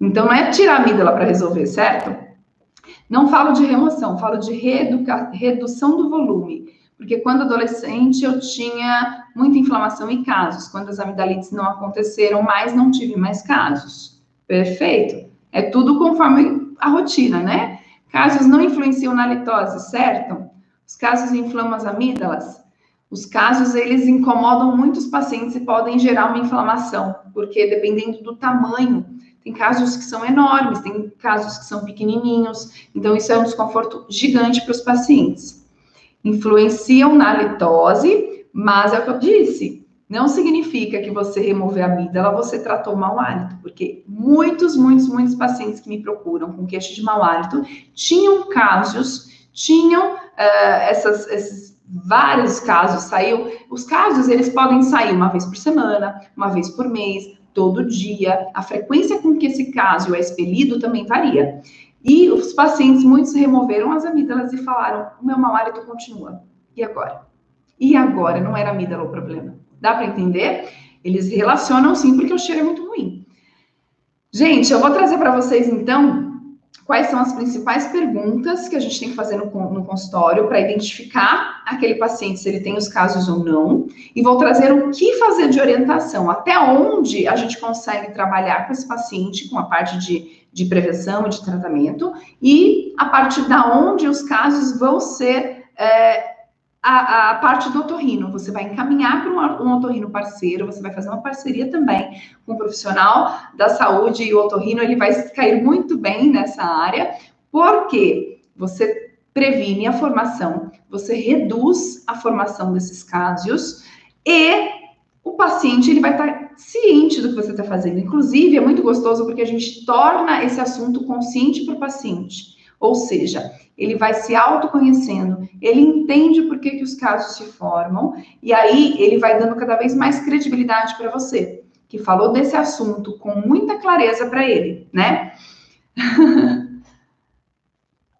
Então, não é tirar a amígdala para resolver, certo? Não falo de remoção, falo de redução do volume. Porque quando adolescente eu tinha muita inflamação e casos. Quando as amidalites não aconteceram mais, não tive mais casos. Perfeito? É tudo conforme a rotina, né? Casos não influenciam na litose, certo? Os casos inflamam as amígdalas. Os casos, eles incomodam muitos pacientes e podem gerar uma inflamação, porque dependendo do tamanho, tem casos que são enormes, tem casos que são pequenininhos, então isso é um desconforto gigante para os pacientes. Influenciam na litose, mas é o que eu disse, não significa que você remover a amígdala, você tratou mau hálito, porque muitos, muitos, muitos pacientes que me procuram com queixa de mau hálito tinham casos, tinham uh, essas, esses vários casos, saiu, os casos eles podem sair uma vez por semana, uma vez por mês, todo dia, a frequência com que esse caso é expelido também varia. E os pacientes, muitos removeram as amígdalas e falaram, o meu mau hálito continua. E agora? E agora? Não era amígdala o problema. Dá para entender? Eles relacionam sim, porque o cheiro é muito ruim. Gente, eu vou trazer para vocês então quais são as principais perguntas que a gente tem que fazer no, consultório para identificar aquele paciente, se ele tem os casos ou não, e vou trazer o que fazer de orientação, até onde a gente consegue trabalhar com esse paciente, com a parte de, de prevenção e de tratamento, e a partir da onde os casos vão ser. É, a, a, parte do otorrino. Você vai encaminhar para um, um otorrino parceiro, você vai fazer uma parceria também com um profissional da saúde e o otorrino, ele vai cair muito bem nessa área, porque você previne a formação, você reduz a formação desses casos e o paciente ele vai estar ciente do que você está fazendo. Inclusive, é muito gostoso porque a gente torna esse assunto consciente para o paciente. Ou seja, ele vai se autoconhecendo, ele entende por que, que os casos se formam, e aí ele vai dando cada vez mais credibilidade para você, que falou desse assunto com muita clareza para ele, né?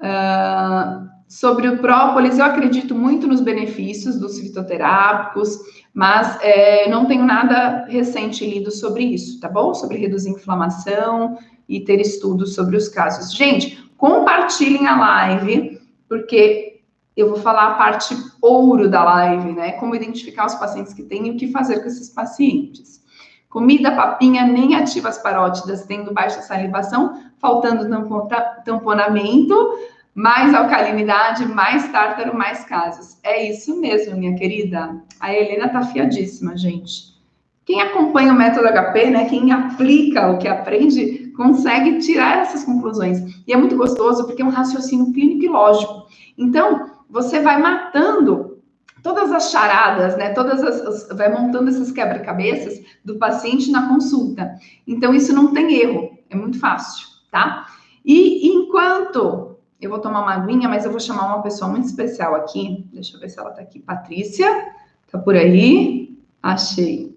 uh, sobre o própolis, eu acredito muito nos benefícios dos fitoterápicos, mas é, não tenho nada recente lido sobre isso, tá bom? Sobre reduzir inflamação e ter estudos sobre os casos. Gente, compartilhem a live, porque eu vou falar a parte ouro da live, né? Como identificar os pacientes que têm e o que fazer com esses pacientes. Comida, papinha, nem ativas parótidas, tendo baixa salivação, faltando tamponamento, mais alcalinidade, mais tártaro, mais casos. É isso mesmo, minha querida. A Helena tá fiadíssima, gente. Quem acompanha o método HP, né, quem aplica o que aprende, consegue tirar essas conclusões. E é muito gostoso porque é um raciocínio clínico e lógico. Então, você vai matando todas as charadas, né? Todas as, as vai montando esses quebra-cabeças do paciente na consulta. Então, isso não tem erro, é muito fácil, tá? E enquanto eu vou tomar uma aguinha, mas eu vou chamar uma pessoa muito especial aqui. Deixa eu ver se ela tá aqui. Patrícia, tá por aí? Achei.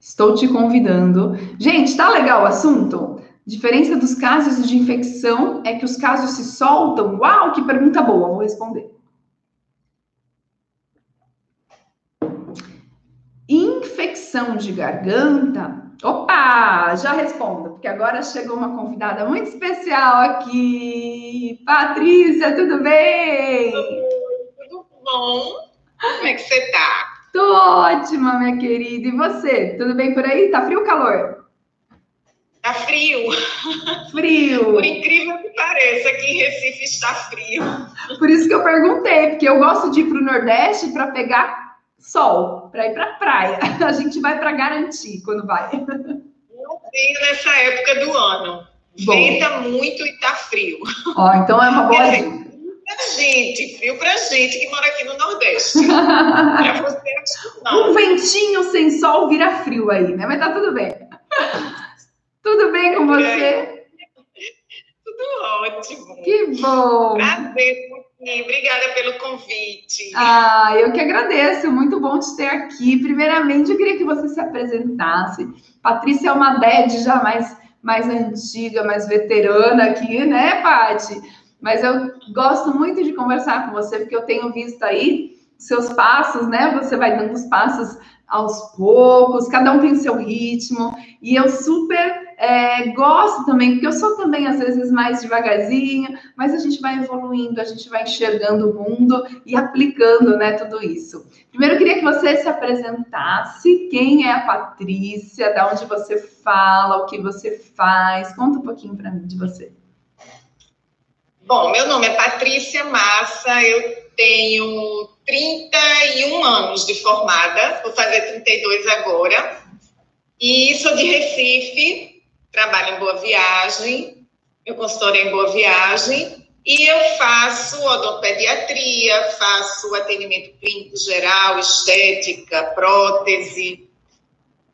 Estou te convidando. Gente, tá legal o assunto? Diferença dos casos de infecção é que os casos se soltam. Uau, que pergunta boa, vou responder. Infecção de garganta. Opa, já respondo, porque agora chegou uma convidada muito especial aqui. Patrícia, tudo bem? Tudo bom? Como é que você tá? Tô ótima, minha querida. E você? Tudo bem por aí? Tá frio ou calor? Tá frio. Frio. Por incrível que pareça, aqui em Recife está frio. Por isso que eu perguntei, porque eu gosto de ir para o Nordeste para pegar sol, para ir para praia. A gente vai para garantir quando vai. Eu venho nessa época do ano. Bom. Venta muito e tá frio. Ó, então é uma boa dica pra gente, frio pra gente que mora aqui no Nordeste. pra você, não. Um ventinho sem sol vira frio aí, né? Mas tá tudo bem. Você? Tudo ótimo. Que bom. Prazer, Obrigada pelo convite. Ah, eu que agradeço. Muito bom te ter aqui. Primeiramente, eu queria que você se apresentasse. Patrícia é uma DED já mais, mais antiga, mais veterana aqui, né, Paty? Mas eu gosto muito de conversar com você, porque eu tenho visto aí seus passos, né? Você vai dando os passos aos poucos, cada um tem seu ritmo, e eu super é, gosto também, porque eu sou também às vezes mais devagarzinho, mas a gente vai evoluindo, a gente vai enxergando o mundo e aplicando, né, tudo isso. Primeiro eu queria que você se apresentasse, quem é a Patrícia, da onde você fala, o que você faz, conta um pouquinho para mim de você. Bom, meu nome é Patrícia Massa, eu tenho 31 anos de formada, vou fazer 32 agora, e sou de Recife, trabalho em Boa Viagem, meu consultório é em Boa Viagem, e eu faço odontopediatria, faço atendimento clínico geral, estética, prótese.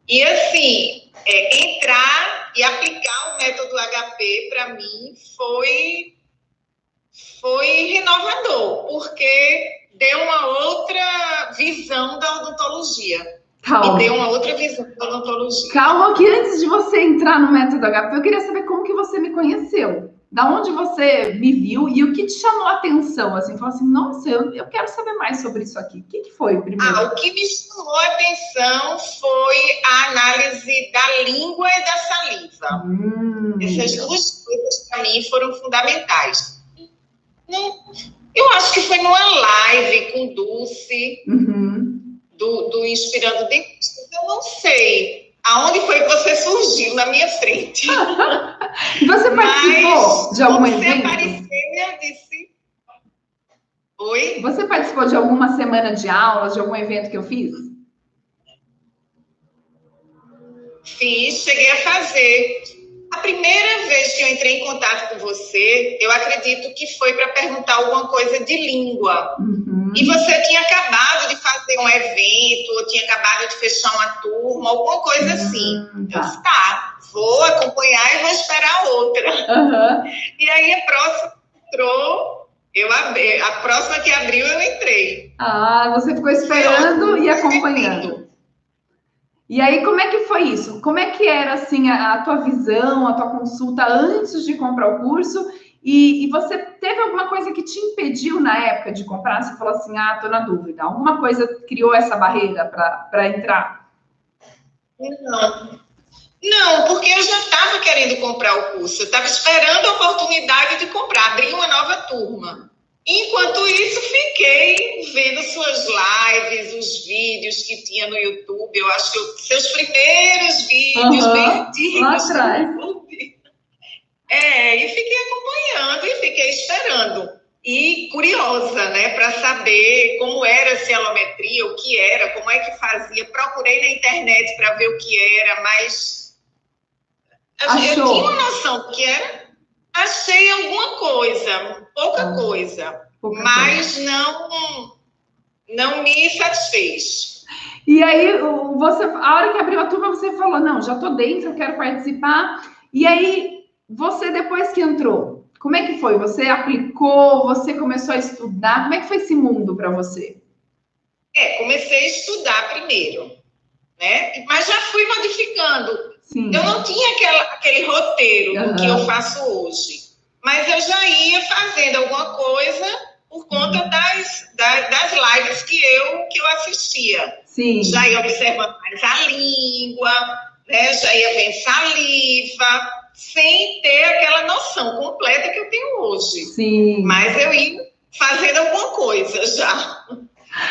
E assim, é, entrar e aplicar o método HP para mim foi foi renovador, porque deu uma outra visão da odontologia. Calma. E deu uma outra visão da odontologia. Calma, que antes de você entrar no método HP, eu queria saber como que você me conheceu. Da onde você me viu e o que te chamou a atenção? Assim, falou assim, nossa, eu, eu quero saber mais sobre isso aqui. O que, que foi primeiro? Ah, o que me chamou a atenção foi a análise da língua e da saliva. Hum. Essas duas coisas, para mim, foram fundamentais. Eu acho que foi numa live com Dulce, uhum. Do, do Inspirando Dentistas. Eu não sei aonde foi que você surgiu na minha frente. você participou Mas, de algum você evento? Apareceu, eu disse. Oi? Você participou de alguma semana de aulas, de algum evento que eu fiz? Fiz, cheguei a fazer. A primeira vez que eu entrei em contato com você, eu acredito que foi para perguntar alguma coisa de língua. Uhum. E você tinha acabado de fazer um evento, ou tinha acabado de fechar uma turma, alguma coisa uhum, assim. Tá. Eu disse, tá, vou acompanhar e vou esperar outra. Uhum. E aí a próxima entrou, eu abri, a próxima que abriu eu entrei. Ah, você ficou esperando e acompanhando. E aí, como é que foi isso? Como é que era, assim, a, a tua visão, a tua consulta antes de comprar o curso? E, e, você teve alguma coisa que te impediu na época de comprar? Você falou assim, ah, tô na dúvida. Alguma coisa criou essa barreira para entrar? Não. Não, porque eu já estava querendo comprar o curso. Eu estava esperando a oportunidade de comprar, abrir uma nova turma. Enquanto isso, fiquei vendo suas lives, os vídeos que tinha no YouTube. Eu acho que seus primeiros vídeos Uhum, bem antigos no atrás. YouTube. É, e fiquei acompanhando e fiquei esperando. E curiosa, né, para saber como era a cielometria, o que era, como é que fazia. Procurei na internet para ver o que era, mas eu Achou? tinha uma noção do que era. Achei alguma coisa, pouca Ah. coisa, Pouca mas não não me satisfez. E aí, você, a hora que abriu a turma, você falou: não, já tô dentro, eu quero participar. E aí, você, depois que entrou, como é que foi? Você aplicou, você começou a estudar? Como é que foi esse mundo para você? É, comecei a estudar primeiro, né? Mas já fui modificando. Sim. Eu não tinha aquela, aquele roteiro do que eu faço hoje, mas eu já ia fazendo alguma coisa por conta das, das, das lives que eu, que eu assistia. Sim. Já ia observando mais a língua, né? já ia vendo saliva, sem ter aquela noção completa que eu tenho hoje. Sim. Mas eu ia fazendo alguma coisa já.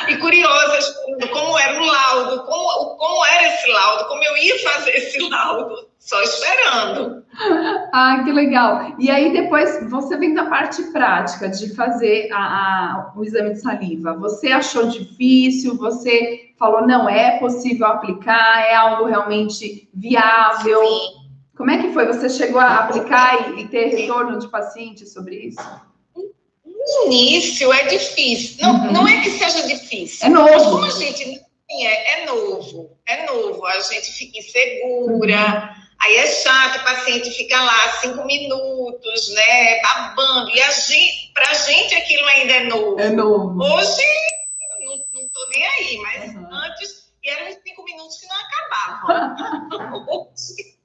E curiosa, esperando como era o laudo, como, como era esse laudo, como eu ia fazer esse laudo, só esperando. Ah, que legal. E aí, depois, você vem da parte prática de fazer a- a- o exame de saliva. Você achou difícil? Você falou, não, é possível aplicar? É algo realmente viável? Sim. Como é que foi? Você chegou a aplicar e, e ter retorno de paciente sobre isso? No início é difícil. Não, Uhum. não é que seja difícil. É Mas como novo. a gente é, é novo, é novo, a gente fica insegura, aí é chato, o paciente fica lá cinco minutos, né, babando, e a gente, pra gente aquilo ainda é novo. É novo. Hoje, não, não tô nem aí, mas Uhum. antes, e eram cinco minutos que não acabavam. Hoje,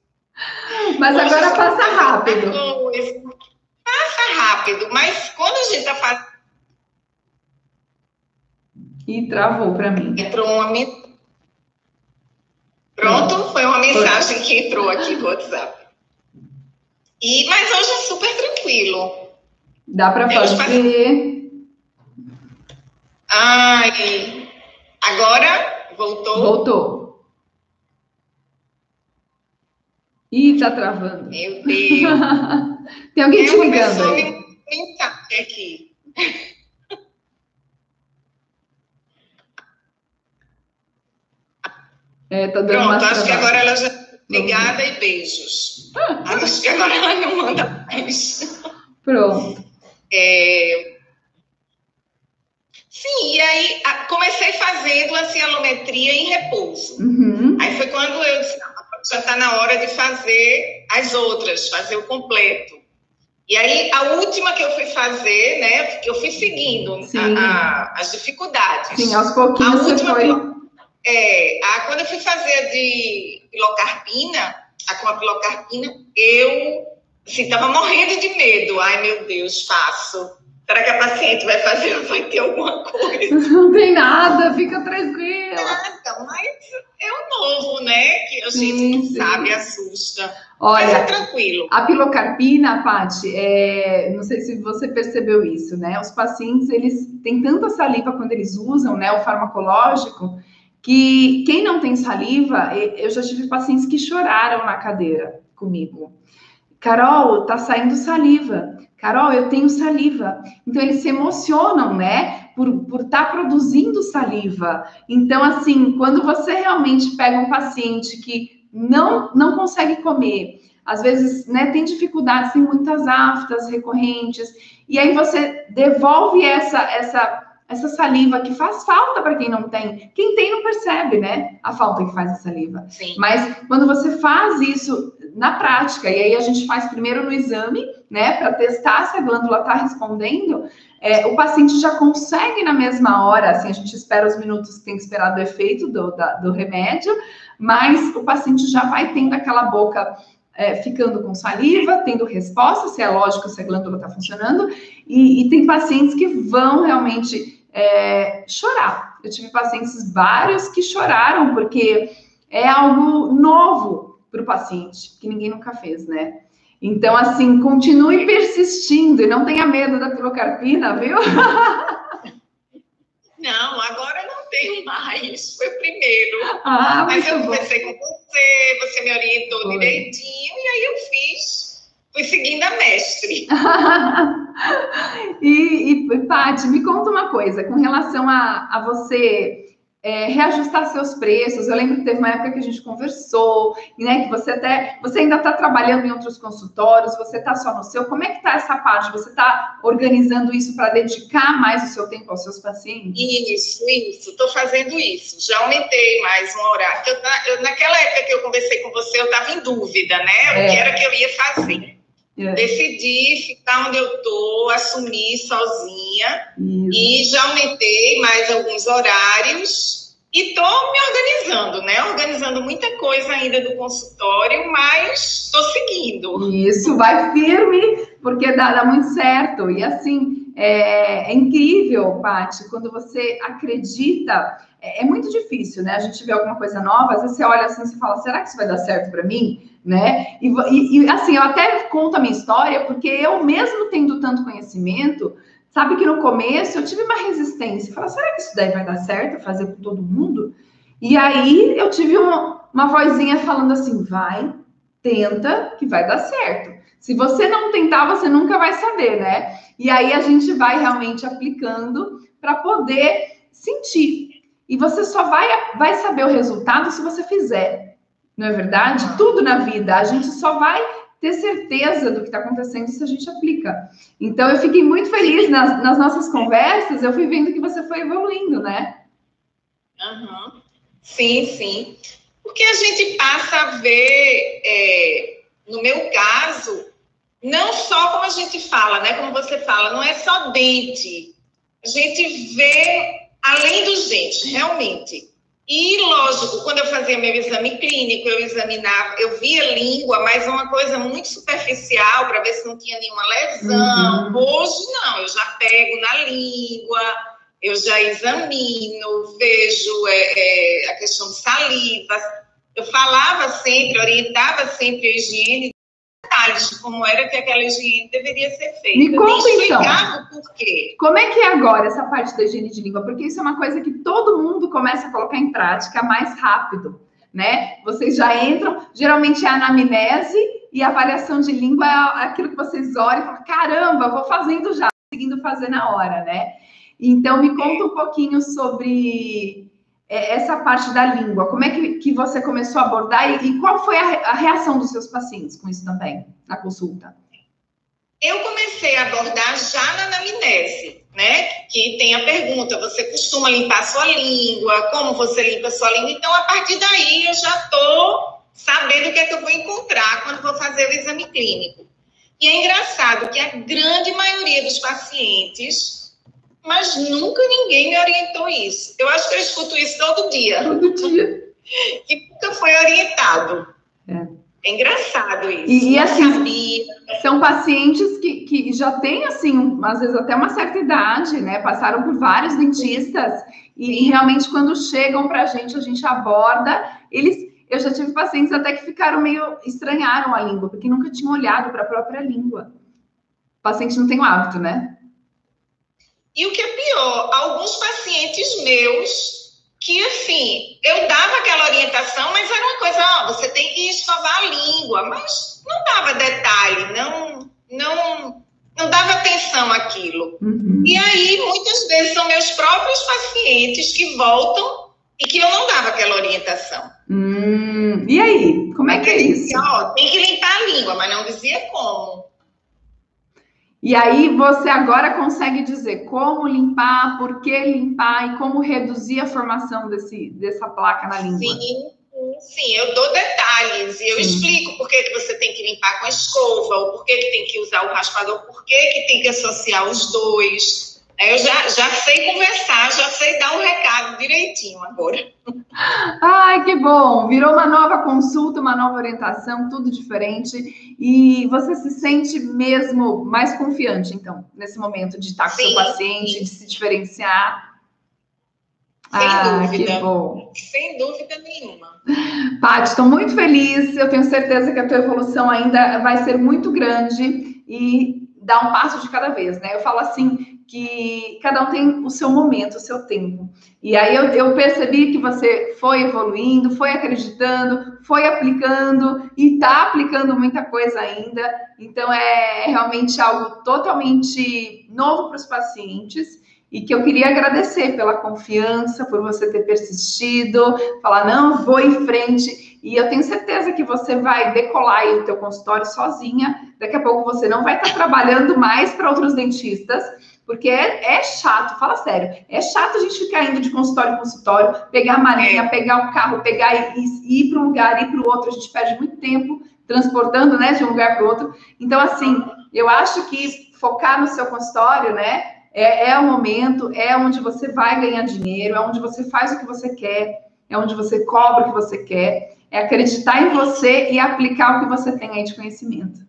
Mas hoje agora passa rápido. coisa. Passa rápido, mas quando a gente tá fazendo, E travou para mim. entrou uma men- Pronto, foi uma mensagem que entrou aqui no WhatsApp. E, mas hoje é super tranquilo. Dá para faço- fazer. Ai, agora voltou. Voltou. Ih, tá travando. Meu Deus. Tem alguém te Eu ligando aí. me mensagem aqui. É, tá dando Pronto, acho que agora ela já. Obrigada e beijos. Acho que agora ela não manda mais. Pronto. É, Sim, e aí a- comecei fazendo a cielometria em repouso. Uhum. Aí foi quando eu disse, "Não, já está na hora de fazer as outras, fazer o completo. E aí a última que eu fui fazer, né, que eu fui seguindo a- a- as dificuldades. Sim, aos pouquinhos A você última foi. É, a, quando eu fui fazer a de pilocarpina, a com a pilocarpina, eu assim, tava morrendo de medo. Ai, meu Deus, faço. Será que a paciente vai fazer, vai ter alguma coisa? Não tem nada, fica tranquila. Nada, mas é o novo, né? Que a Sim, gente não sim. sabe, assusta. mas é Olha, tranquilo. a pilocarpina, Paty, é, não sei se você percebeu isso, né? Os pacientes, eles têm tanta saliva quando eles usam, né, o farmacológico, que quem não tem saliva, eu já tive pacientes que choraram na cadeira comigo. Carol, tá saindo saliva. Carol, eu tenho saliva. Então, eles se emocionam, né? Por estar por tá produzindo saliva. Então, assim, quando você realmente pega um paciente que não, não consegue comer, às vezes, né, tem dificuldades, tem muitas aftas recorrentes, e aí você devolve essa, essa, essa saliva que faz falta para quem não tem. Quem tem não percebe, né? A falta que faz a saliva. Sim. Mas quando você faz isso na prática, e aí a gente faz primeiro no exame, né, para testar se a glândula está respondendo, é, o paciente já consegue na mesma hora, assim, a gente espera os minutos que tem que esperar do efeito do, da- do remédio, mas o paciente já vai tendo aquela boca é, ficando com saliva, tendo resposta, se é lógico, se a glândula está funcionando, e, e tem pacientes que vão realmente é, chorar. Eu tive pacientes vários que choraram, porque é algo novo para o paciente, que ninguém nunca fez, né? Então, assim, continue persistindo e não tenha medo da pilocarpina, viu? Não, agora não tenho mais. Foi o primeiro. Ah, Mas eu conversei com você, você me orientou Foi. direitinho, e aí eu fiz, fui seguindo a mestre. e, e Paty, me conta uma coisa, com relação a, a você é, reajustar seus preços. Eu lembro que teve uma época que a gente conversou, né? Que você até você ainda está trabalhando em outros consultórios, você está só no seu. Como é que está essa parte? Você está organizando isso para dedicar mais o seu tempo aos seus pacientes? Isso, isso. Estou fazendo isso. Já aumentei mais um horário. Eu, eu, naquela época que eu conversei com você, eu estava em dúvida, né? É. O que era que eu ia fazer. É. Decidi ficar onde eu estou, assumir sozinha Isso. e já aumentei mais alguns horários e estou me organizando, né? Organizando muita coisa ainda do consultório, mas estou seguindo. Isso, vai firme, porque dá, dá muito certo. E assim, é, é incrível, Paty, quando você acredita. É, é, muito difícil, né? A gente vê alguma coisa nova, às vezes você olha assim e fala: será que isso vai dar certo para mim? né? E, e, e, assim, eu até conto a minha história, porque eu mesmo tendo tanto conhecimento, sabe que no começo eu tive uma resistência. Falar, será que isso daí vai dar certo, fazer com todo mundo? E aí eu tive uma, uma vozinha falando assim, vai, tenta, que vai dar certo. Se você não tentar, você nunca vai saber, né? E aí a gente vai realmente aplicando para poder sentir. E você só vai, vai saber o resultado se você fizer. Não é verdade? Tudo na vida, a gente só vai ter certeza do que está acontecendo se a gente aplica. Então, eu fiquei muito feliz nas, nas, nossas conversas, eu fui vendo que você foi evoluindo, né? Uhum. Sim, sim. Porque a gente passa a ver, é, no meu caso, não só como a gente fala, né? Como você fala, não é só dente. A gente vê além dos dentes, realmente. E, lógico, quando eu fazia meu exame clínico, eu examinava, eu via língua, mas uma coisa muito superficial para ver se não tinha nenhuma lesão. Uhum. Hoje, não, eu já pego na língua, eu já examino, vejo é, é, a questão de saliva. Eu falava sempre, orientava sempre a higiene de como era que aquela higiene deveria ser feita. Me conta então. por quê. Como é que é agora essa parte da higiene de língua? Porque isso é uma coisa que todo mundo começa a colocar em prática mais rápido, né? Vocês já entram, geralmente é a anamnese e a avaliação de língua é aquilo que vocês olham e falam, caramba, vou fazendo já, seguindo fazer na hora, né? Então, me conta um pouquinho sobre essa parte da língua? Como é que, que você começou a abordar e, e qual foi a, a, reação dos seus pacientes com isso também, na consulta? Eu comecei a abordar já na anamnese, né? Que tem a pergunta: você costuma limpar sua língua? Como você limpa sua língua? Então, a partir daí, eu já estou sabendo o que é que eu vou encontrar quando vou fazer o exame clínico. E é engraçado que a grande maioria dos pacientes mas nunca ninguém me orientou isso. Eu acho que eu escuto isso todo dia. Todo dia. que nunca foi orientado. É. é engraçado isso. E, e assim, são pacientes que, que já têm, assim, às vezes até uma certa idade, né? Passaram por vários dentistas e realmente quando chegam para a gente, a gente aborda, eles eu já tive pacientes até que ficaram meio estranharam a língua, porque nunca tinham olhado para a própria língua. O paciente não tem o hábito, né? E o que é pior, alguns pacientes meus que, assim, eu dava aquela orientação, mas era uma coisa, ó, você tem que escovar a língua, mas não dava detalhe, não, não, não dava atenção àquilo. Uhum. E aí, muitas vezes, são meus próprios pacientes que voltam e que eu não dava aquela orientação. Hum, e aí, como é que é isso? Ó, tem que limpar a língua, mas não dizia como. E aí você agora consegue dizer como limpar, por que limpar e como reduzir a formação desse, dessa placa na língua. Sim, sim, eu dou detalhes e eu sim. explico por que, que você tem que limpar com a escova, ou por que, que tem que usar o raspador, por que, que tem que associar os dois. Eu já, já sei conversar, já sei dar um recado direitinho agora. Ai, que bom! Virou uma nova consulta, uma nova orientação, tudo diferente. E você se sente mesmo mais confiante, então, nesse momento de estar com o seu paciente, sim. de se diferenciar. Sem ah, dúvida. Que bom. Sem dúvida nenhuma. Paty, estou muito feliz. Eu tenho certeza que a tua evolução ainda vai ser muito grande e dar um passo de cada vez, né? Eu falo assim que cada um tem o seu momento, o seu tempo. E aí eu, eu percebi que você foi evoluindo, foi acreditando, foi aplicando e está aplicando muita coisa ainda. Então é realmente algo totalmente novo para os pacientes e que eu queria agradecer pela confiança, por você ter persistido, falar, não, vou em frente, e eu tenho certeza que você vai decolar aí o teu consultório sozinha, daqui a pouco você não vai estar trabalhando mais para outros dentistas, porque é, é, chato, fala sério, é chato a gente ficar indo de consultório em consultório, pegar a malinha, é. pegar o carro, pegar e, e ir para um lugar, ir para o outro, a gente perde muito tempo transportando, né, de um lugar para o outro. Então, assim, eu acho que focar no seu consultório, né, é, é o momento, é onde você vai ganhar dinheiro, é onde você faz o que você quer, é onde você cobra o que você quer, é acreditar em você e aplicar o que você tem aí de conhecimento.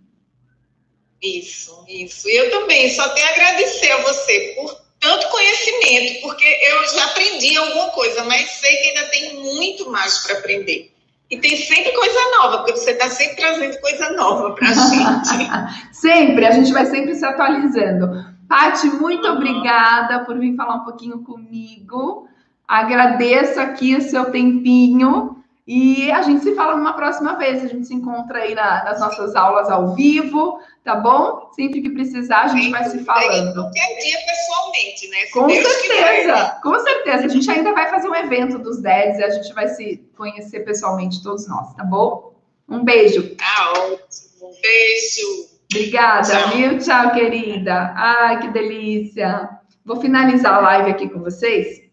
Isso, isso. Eu também só tenho a agradecer a você por tanto conhecimento, porque eu já aprendi alguma coisa, mas sei que ainda tem muito mais para aprender. E tem sempre coisa nova, porque você está sempre trazendo coisa nova para a gente. sempre, a gente vai sempre se atualizando. Pati, muito obrigada por vir falar um pouquinho comigo. Agradeço aqui o seu tempinho e a gente se fala numa próxima vez. A gente se encontra aí na, nas nossas aulas ao vivo, tá bom? Sempre que precisar, a gente Sim, vai se falando. Qualquer dia pessoalmente, né? Se com Deus certeza, com certeza. A gente ainda vai fazer um evento dos DEDs e a gente vai se conhecer pessoalmente, todos nós, tá bom? Um beijo. Tá ótimo. Um beijo. Obrigada, Tchau. viu? Tchau, querida. Ai, que delícia. Vou finalizar a live aqui com vocês.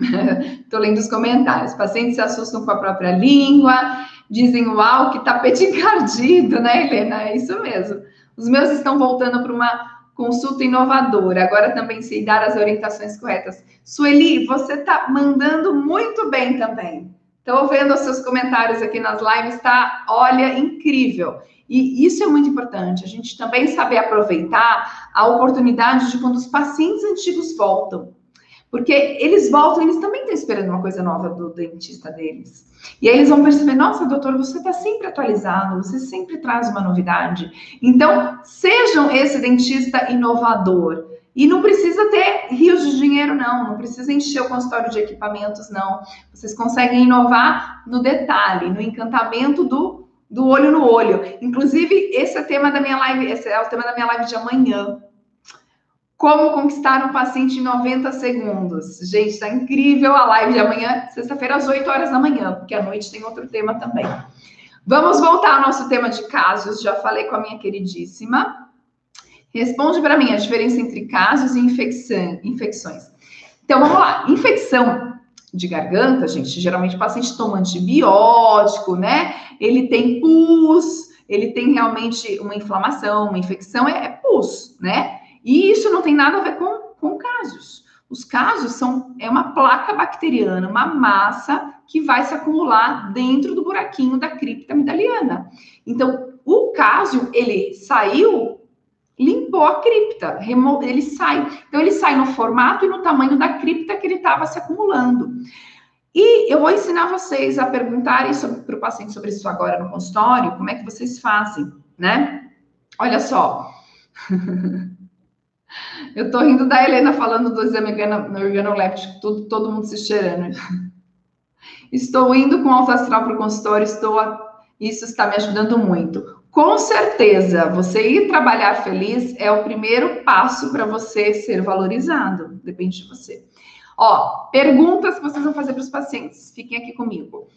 Estou lendo os comentários. Pacientes se assustam com a própria língua, dizem uau, que tapete encardido, né, Helena? É isso mesmo. Os meus estão voltando para uma consulta inovadora. Agora também sei dar as orientações corretas. Sueli, você está mandando muito bem também. Estou vendo os seus comentários aqui nas lives, tá? Olha, incrível. E isso é muito importante, a gente também saber aproveitar a oportunidade de quando os pacientes antigos voltam. Porque eles voltam, eles também estão esperando uma coisa nova do dentista deles. E aí eles vão perceber: nossa, doutor, você está sempre atualizado, você sempre traz uma novidade. Então, sejam esse dentista inovador. E não precisa ter rios de dinheiro, não. Não precisa encher o consultório de equipamentos, não. Vocês conseguem inovar no detalhe, no encantamento do do olho no olho. Inclusive, esse é o tema da minha live, esse é o tema da minha live de amanhã. Como conquistar um paciente em 90 segundos. Gente, está incrível a live de amanhã, sexta-feira, às 8 horas da manhã, porque à noite tem outro tema também. Vamos voltar ao nosso tema de casos. Já falei com a minha queridíssima. Responde para mim a diferença entre casos e infecções. Então, vamos lá. Infecção de garganta, gente, geralmente o paciente toma antibiótico, né? Ele tem pus, ele tem realmente uma inflamação, uma infecção, é, é pus, né? E isso não tem nada a ver com, com casos. Os casos são é uma placa bacteriana, uma massa que vai se acumular dentro do buraquinho da cripta amidaliana. Então, o caso ele saiu limpou a cripta, ele sai. Então, ele sai no formato e no tamanho da cripta que ele estava se acumulando. E eu vou ensinar vocês a perguntarem para o paciente sobre isso agora no consultório, como é que vocês fazem, né? Olha só. eu tô rindo da Helena falando do exame organoléptico, todo, todo mundo se cheirando. Estou indo com alto astral para o consultório, estou a... isso está me ajudando muito. Com certeza, você ir trabalhar feliz é o primeiro passo para você ser valorizado. Depende de você. Ó, perguntas que vocês vão fazer para os pacientes. Fiquem aqui comigo.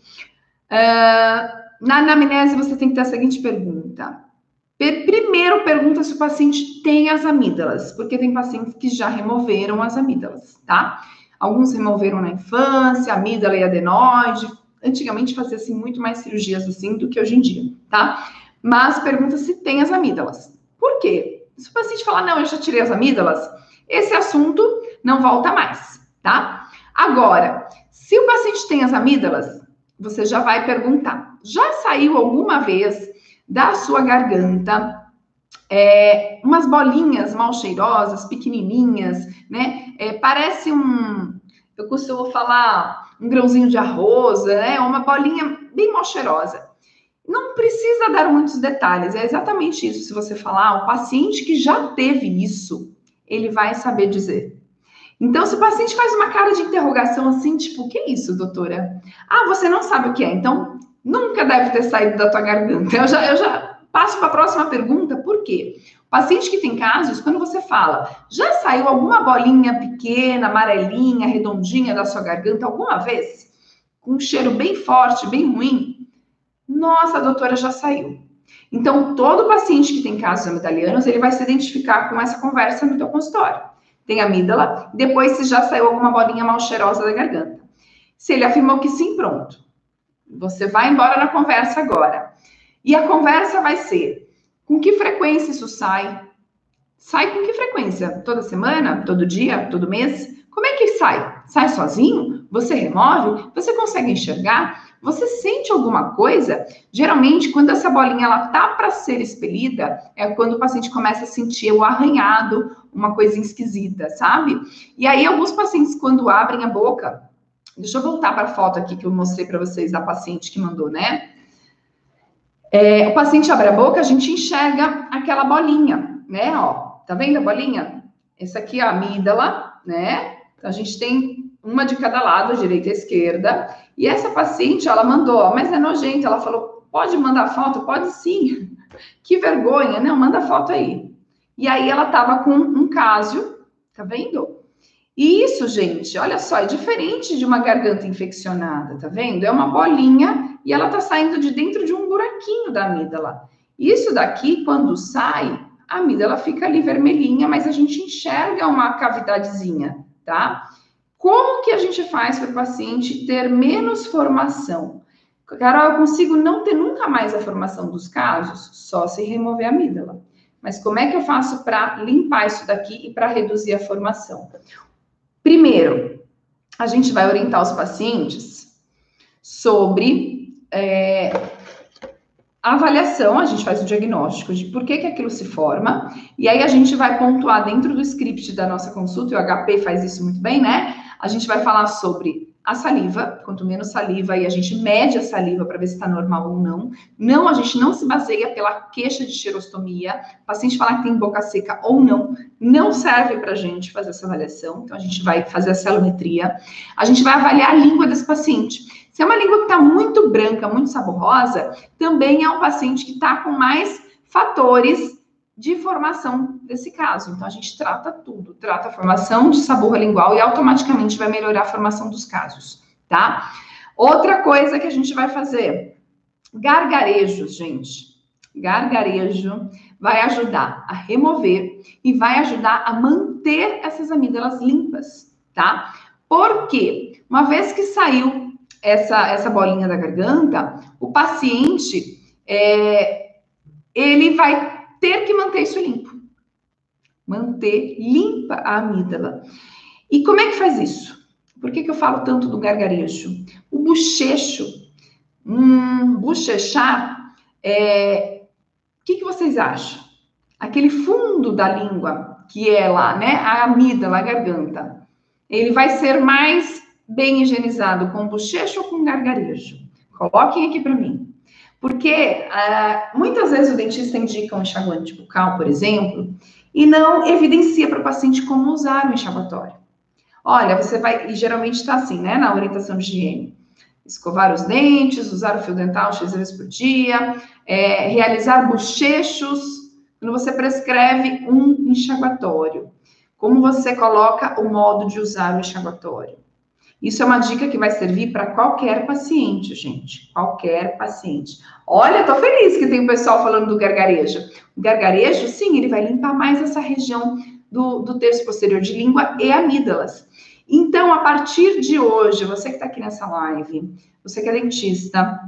Uh, na anamnese, você tem que ter a seguinte pergunta. Primeiro, pergunta se o paciente tem as amígdalas, porque tem pacientes que já removeram as amígdalas, tá? Alguns removeram na infância, amígdala e adenoide. Antigamente fazia-se muito mais cirurgias assim do que hoje em dia, tá? mas pergunta se tem as amígdalas. Por quê? Se o paciente falar, não, eu já tirei as amígdalas, esse assunto não volta mais, tá? Agora, se o paciente tem as amígdalas, você já vai perguntar, já saiu alguma vez da sua garganta é, umas bolinhas mal cheirosas, pequenininhas, né? É, parece um. eu costumo falar um grãozinho de arroz, né? Uma bolinha bem mal cheirosa. Não precisa dar muitos detalhes, é exatamente isso. Se você falar, o paciente que já teve isso, ele vai saber dizer. Então, se o paciente faz uma cara de interrogação assim, tipo, o que é isso, doutora? Ah, você não sabe o que é, então nunca deve ter saído da tua garganta. Eu já, eu já passo para a próxima pergunta, por quê? O paciente que tem casos, quando você fala, já saiu alguma bolinha pequena, amarelinha, redondinha da sua garganta alguma vez? Com um cheiro bem forte, bem ruim? Nossa, doutora, já saiu. Então, todo paciente que tem casos amidalianos, ele vai se identificar com essa conversa no teu consultório tem amígdala, depois se já saiu alguma bolinha mal cheirosa da garganta. Se ele afirmou que sim, pronto. Você vai embora na conversa agora. E a conversa vai ser: com que frequência isso sai? Sai com que frequência? Toda semana? Todo dia? Todo mês? Como é que sai? Sai sozinho? Você remove? Você consegue enxergar? Você sente alguma coisa? Geralmente, quando essa bolinha ela tá para ser expelida, é quando o paciente começa a sentir o arranhado, uma coisa esquisita, sabe? E aí alguns pacientes quando abrem a boca, deixa eu voltar para a foto aqui que eu mostrei para vocês da paciente que mandou, né? É, o paciente abre a boca, a gente enxerga aquela bolinha, né? Ó, tá vendo a bolinha? Essa aqui é a amígdala, né? Então, a gente tem uma de cada lado, direita e esquerda. E essa paciente, ela mandou, mas é nojento. Ela falou, pode mandar foto? Pode sim. Que vergonha. Não, manda foto aí. E aí ela tava com um caso, tá vendo? E isso, gente, olha só, é diferente de uma garganta infeccionada, tá vendo? É uma bolinha e ela tá saindo de dentro de um buraquinho da amígdala. Isso daqui, quando sai, a amígdala fica ali vermelhinha, mas a gente enxerga uma cavidadezinha, tá? Como que a gente faz para o paciente ter menos formação? Carol, eu consigo não ter nunca mais a formação dos casos? Só se remover a amígdala. Mas como é que eu faço para limpar isso daqui e para reduzir a formação? Primeiro, a gente vai orientar os pacientes sobre é, a avaliação, a gente faz o diagnóstico de por que, que aquilo se forma, e aí a gente vai pontuar dentro do script da nossa consulta, e o HP faz isso muito bem, né? A gente vai falar sobre a saliva, quanto menos saliva, e a gente mede a saliva para ver se está normal ou não. Não, a gente não se baseia pela queixa de xerostomia. O paciente falar que tem boca seca ou não, não serve para a gente fazer essa avaliação. Então, a gente vai fazer a celometria. A gente vai avaliar a língua desse paciente. Se é uma língua que está muito branca, muito saborosa, também é um paciente que está com mais fatores de formação desse caso. Então, a gente trata tudo, trata a formação de sabor lingual e automaticamente vai melhorar a formação dos casos, tá? Outra coisa que a gente vai fazer, gargarejos, gente. Gargarejo vai ajudar a remover e vai ajudar a manter essas amígdalas limpas, tá? Porque uma vez que saiu essa, essa bolinha da garganta, o paciente é, ele vai ter que manter isso limpo. Manter limpa a amígdala. E como é que faz isso? Por que, que eu falo tanto do gargarejo? O bochecho, hum, bochechar, é... o que, que vocês acham? Aquele fundo da língua, que é lá, né? A amígdala, a garganta. Ele vai ser mais bem higienizado com bochecho ou com gargarejo? Coloquem aqui para mim. Porque uh, muitas vezes o dentista indica um enxaguante bucal, por exemplo, e não evidencia para o paciente como usar o enxaguatório. Olha, você vai, e geralmente está assim, né, na orientação de higiene. Escovar os dentes, usar o fio dental X vezes por dia, é, realizar bochechos, quando você prescreve um enxaguatório. Como você coloca o modo de usar o enxaguatório? Isso é uma dica que vai servir para qualquer paciente, gente. Qualquer paciente. Olha, tô feliz que tem o pessoal falando do gargarejo. O gargarejo, sim, ele vai limpar mais essa região do, do terço posterior de língua e amígdalas. Então, a partir de hoje, você que está aqui nessa live, você que é dentista,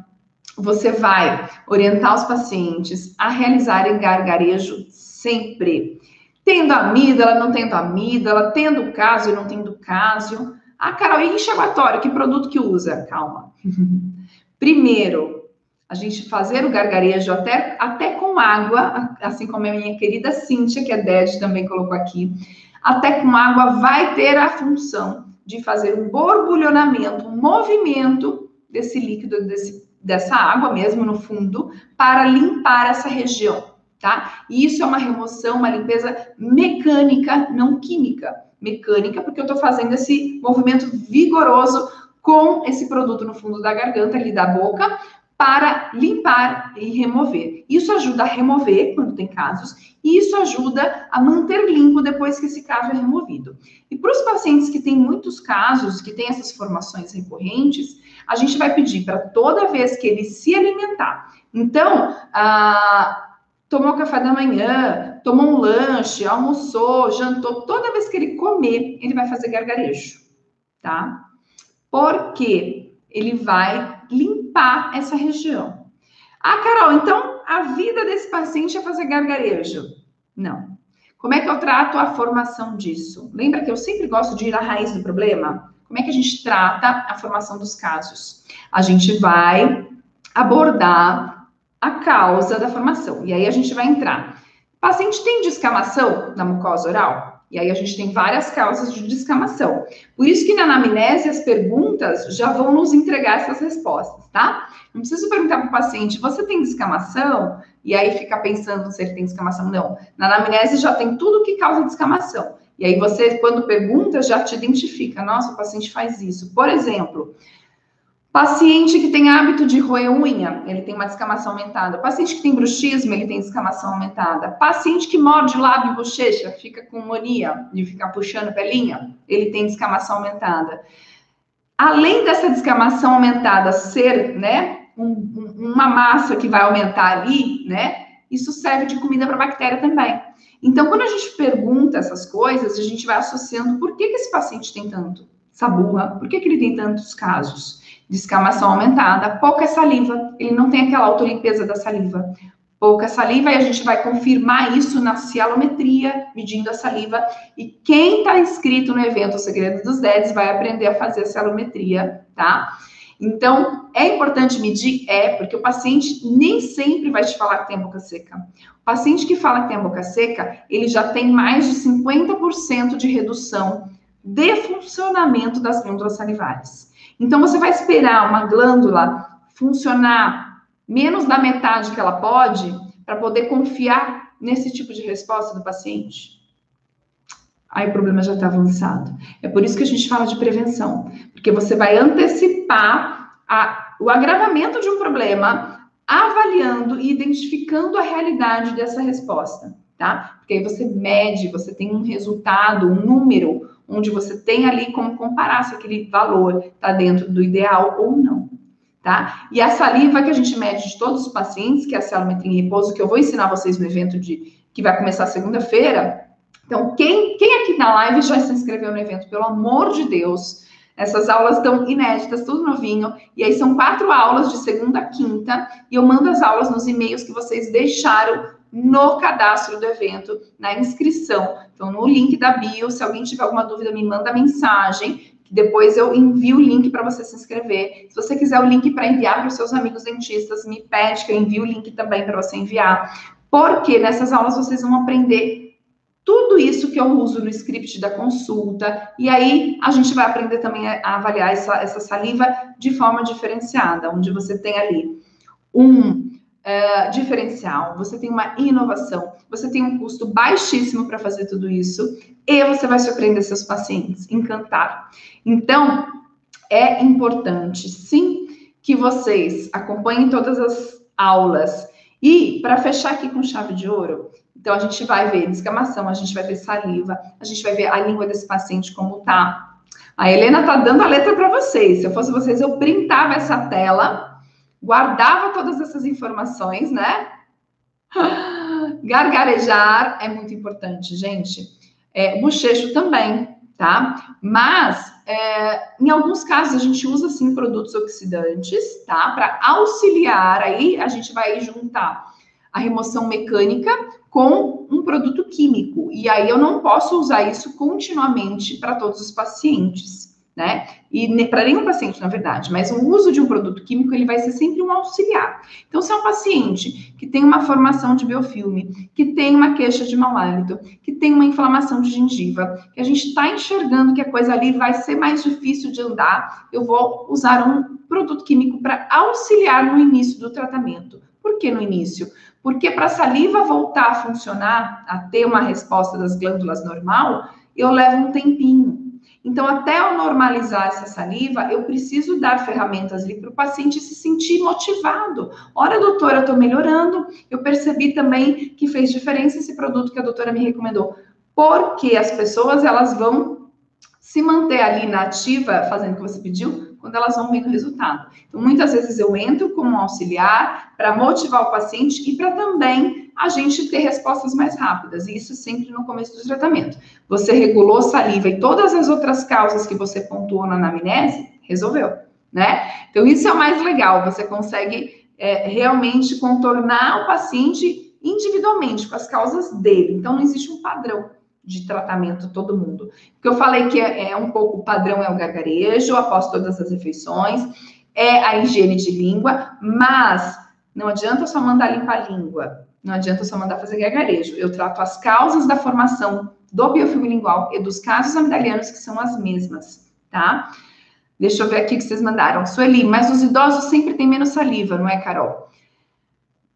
você vai orientar os pacientes a realizarem gargarejo sempre. Tendo amígdala, não tendo amígdala, tendo caso e não tendo caso. Ah, Carol, e enxaguatório? Que produto que usa? Calma. Primeiro, a gente fazer o gargarejo até, até com água, assim como a minha querida Cíntia, que é DED, também colocou aqui. Até com água vai ter a função de fazer um borbulhonamento, um movimento desse líquido, desse, dessa água mesmo no fundo, para limpar essa região, tá? E isso é uma remoção, uma limpeza mecânica, não química. Mecânica, porque eu estou fazendo esse movimento vigoroso com esse produto no fundo da garganta, ali da boca, para limpar e remover. Isso ajuda a remover quando tem casos, e isso ajuda a manter limpo depois que esse caso é removido. E para os pacientes que têm muitos casos, que têm essas formações recorrentes, a gente vai pedir para toda vez que ele se alimentar. Então, ah, tomou café da manhã, tomou um lanche, almoçou, jantou, toda vez que ele comer, ele vai fazer gargarejo, tá? Porque ele vai limpar essa região. Ah, Carol, então a vida desse paciente é fazer gargarejo? Não. Como é que eu trato a formação disso? Lembra que eu sempre gosto de ir à raiz do problema? Como é que a gente trata a formação dos casos? A gente vai abordar a causa da formação. E aí a gente vai entrar. O paciente tem descamação na mucosa oral? E aí a gente tem várias causas de descamação. Por isso que na anamnese as perguntas já vão nos entregar essas respostas, tá? Não preciso perguntar para o paciente, você tem descamação? E aí ficar pensando se ele tem descamação. Não. Na anamnese já tem tudo que causa descamação. E aí você, quando pergunta, já te identifica. Nossa, o paciente faz isso. Por exemplo, Paciente que tem hábito de roer unha, ele tem uma descamação aumentada. Paciente que tem bruxismo, ele tem descamação aumentada. Paciente que morde lábio e bochecha, fica com mania de ficar puxando pelinha, ele tem descamação aumentada. Além dessa descamação aumentada ser, né, um, uma massa que vai aumentar ali, né, isso serve de comida para bactéria também. Então, quando a gente pergunta essas coisas, a gente vai associando por que, que esse paciente tem tanto saburra, por que, que ele tem tantos casos descamação aumentada, pouca saliva, ele não tem aquela autolimpeza da saliva. Pouca saliva, e a gente vai confirmar isso na cialometria, medindo a saliva. E quem está inscrito no evento O Segredo dos Dedes vai aprender a fazer a cialometria, tá? Então, é importante medir? É, porque o paciente nem sempre vai te falar que tem boca seca. O paciente que fala que tem boca seca, ele já tem mais de 50% de redução de funcionamento das glândulas salivares. Então, você vai esperar uma glândula funcionar menos da metade que ela pode para poder confiar nesse tipo de resposta do paciente? Aí o problema já está avançado. É por isso que a gente fala de prevenção, porque você vai antecipar a, o agravamento de um problema, avaliando e identificando a realidade dessa resposta, tá? Porque aí você mede, você tem um resultado, um número onde você tem ali como comparar se aquele valor está dentro do ideal ou não. Tá? E a saliva que a gente mede de todos os pacientes, que é a celometria em repouso, que eu vou ensinar vocês no evento de que vai começar segunda-feira. Então, quem, quem aqui na live já se inscreveu no evento, pelo amor de Deus, essas aulas estão inéditas, tudo novinho. E aí são quatro aulas de segunda a quinta. E eu mando as aulas nos e-mails que vocês deixaram no cadastro do evento, na inscrição. Então, no link da bio, se alguém tiver alguma dúvida, me manda mensagem, que depois eu envio o link para você se inscrever. Se você quiser o link para enviar para os seus amigos dentistas, me pede que eu envie o link também para você enviar. Porque nessas aulas vocês vão aprender tudo isso que eu uso no script da consulta, e aí a gente vai aprender também a avaliar essa, essa saliva de forma diferenciada, onde você tem ali um uh, diferencial, você tem uma inovação, você tem um custo baixíssimo para fazer tudo isso e você vai surpreender seus pacientes, encantar. Então, é importante, sim, que vocês acompanhem todas as aulas. E, para fechar aqui com chave de ouro, então a gente vai ver descamação, a gente vai ver saliva, a gente vai ver a língua desse paciente como tá. A Helena tá dando a letra para vocês. Se eu fosse vocês, eu printava essa tela guardava todas essas informações, né? Gargarejar é muito importante, gente. É, bochecho também, tá? Mas, é, em alguns casos, a gente usa, sim, produtos oxidantes, tá? Para auxiliar, aí a gente vai juntar a remoção mecânica com um produto químico. E aí eu não posso usar isso continuamente para todos os pacientes né? E para nenhum paciente, na verdade, mas o uso de um produto químico ele vai ser sempre um auxiliar. Então, se é um paciente que tem uma formação de biofilme, que tem uma queixa de mau hálito, que tem uma inflamação de gengiva, que a gente está enxergando que a coisa ali vai ser mais difícil de andar, eu vou usar um produto químico para auxiliar no início do tratamento. Por que no início? Porque para a saliva voltar a funcionar, a ter uma resposta das glândulas normal, eu levo um tempinho. Então, até eu normalizar essa saliva, eu preciso dar ferramentas ali para o paciente se sentir motivado. Ora, doutora, eu estou melhorando. Eu percebi também que fez diferença esse produto que a doutora me recomendou. Porque as pessoas, elas vão se manter ali na ativa, fazendo o que você pediu, quando elas vão vendo o resultado. Então, muitas vezes eu entro como auxiliar para motivar o paciente e para também a gente ter respostas mais rápidas. E isso sempre no começo do tratamento. Você regulou saliva e todas as outras causas que você pontuou na anamnese, resolveu, né? Então, isso é o mais legal. Você consegue é, realmente contornar o paciente individualmente, com as causas dele. Então, não existe um padrão de tratamento todo mundo. Porque eu falei que é, é um pouco o padrão é o gargarejo após todas as refeições, é a higiene de língua, mas não adianta só mandar limpar a língua, não adianta só mandar fazer gargarejo. Eu trato as causas da formação do biofilme lingual e dos casos amidalianos que são as mesmas, tá? Deixa eu ver aqui o que vocês mandaram. Sueli, mas os idosos sempre têm menos saliva, não é, Carol?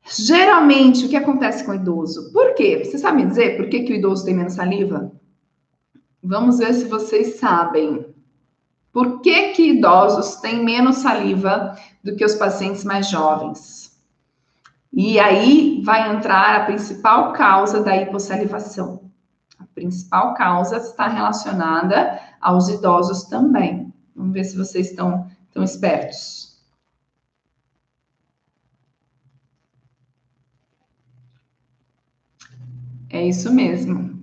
Geralmente, o que acontece com o idoso? Por quê? Você sabe me dizer por que, que o idoso tem menos saliva? Vamos ver se vocês sabem. Por que, que idosos têm menos saliva do que os pacientes mais jovens? E aí vai entrar a principal causa da hipossalivação. A principal causa está relacionada aos idosos também. Vamos ver se vocês estão, estão espertos. É isso mesmo.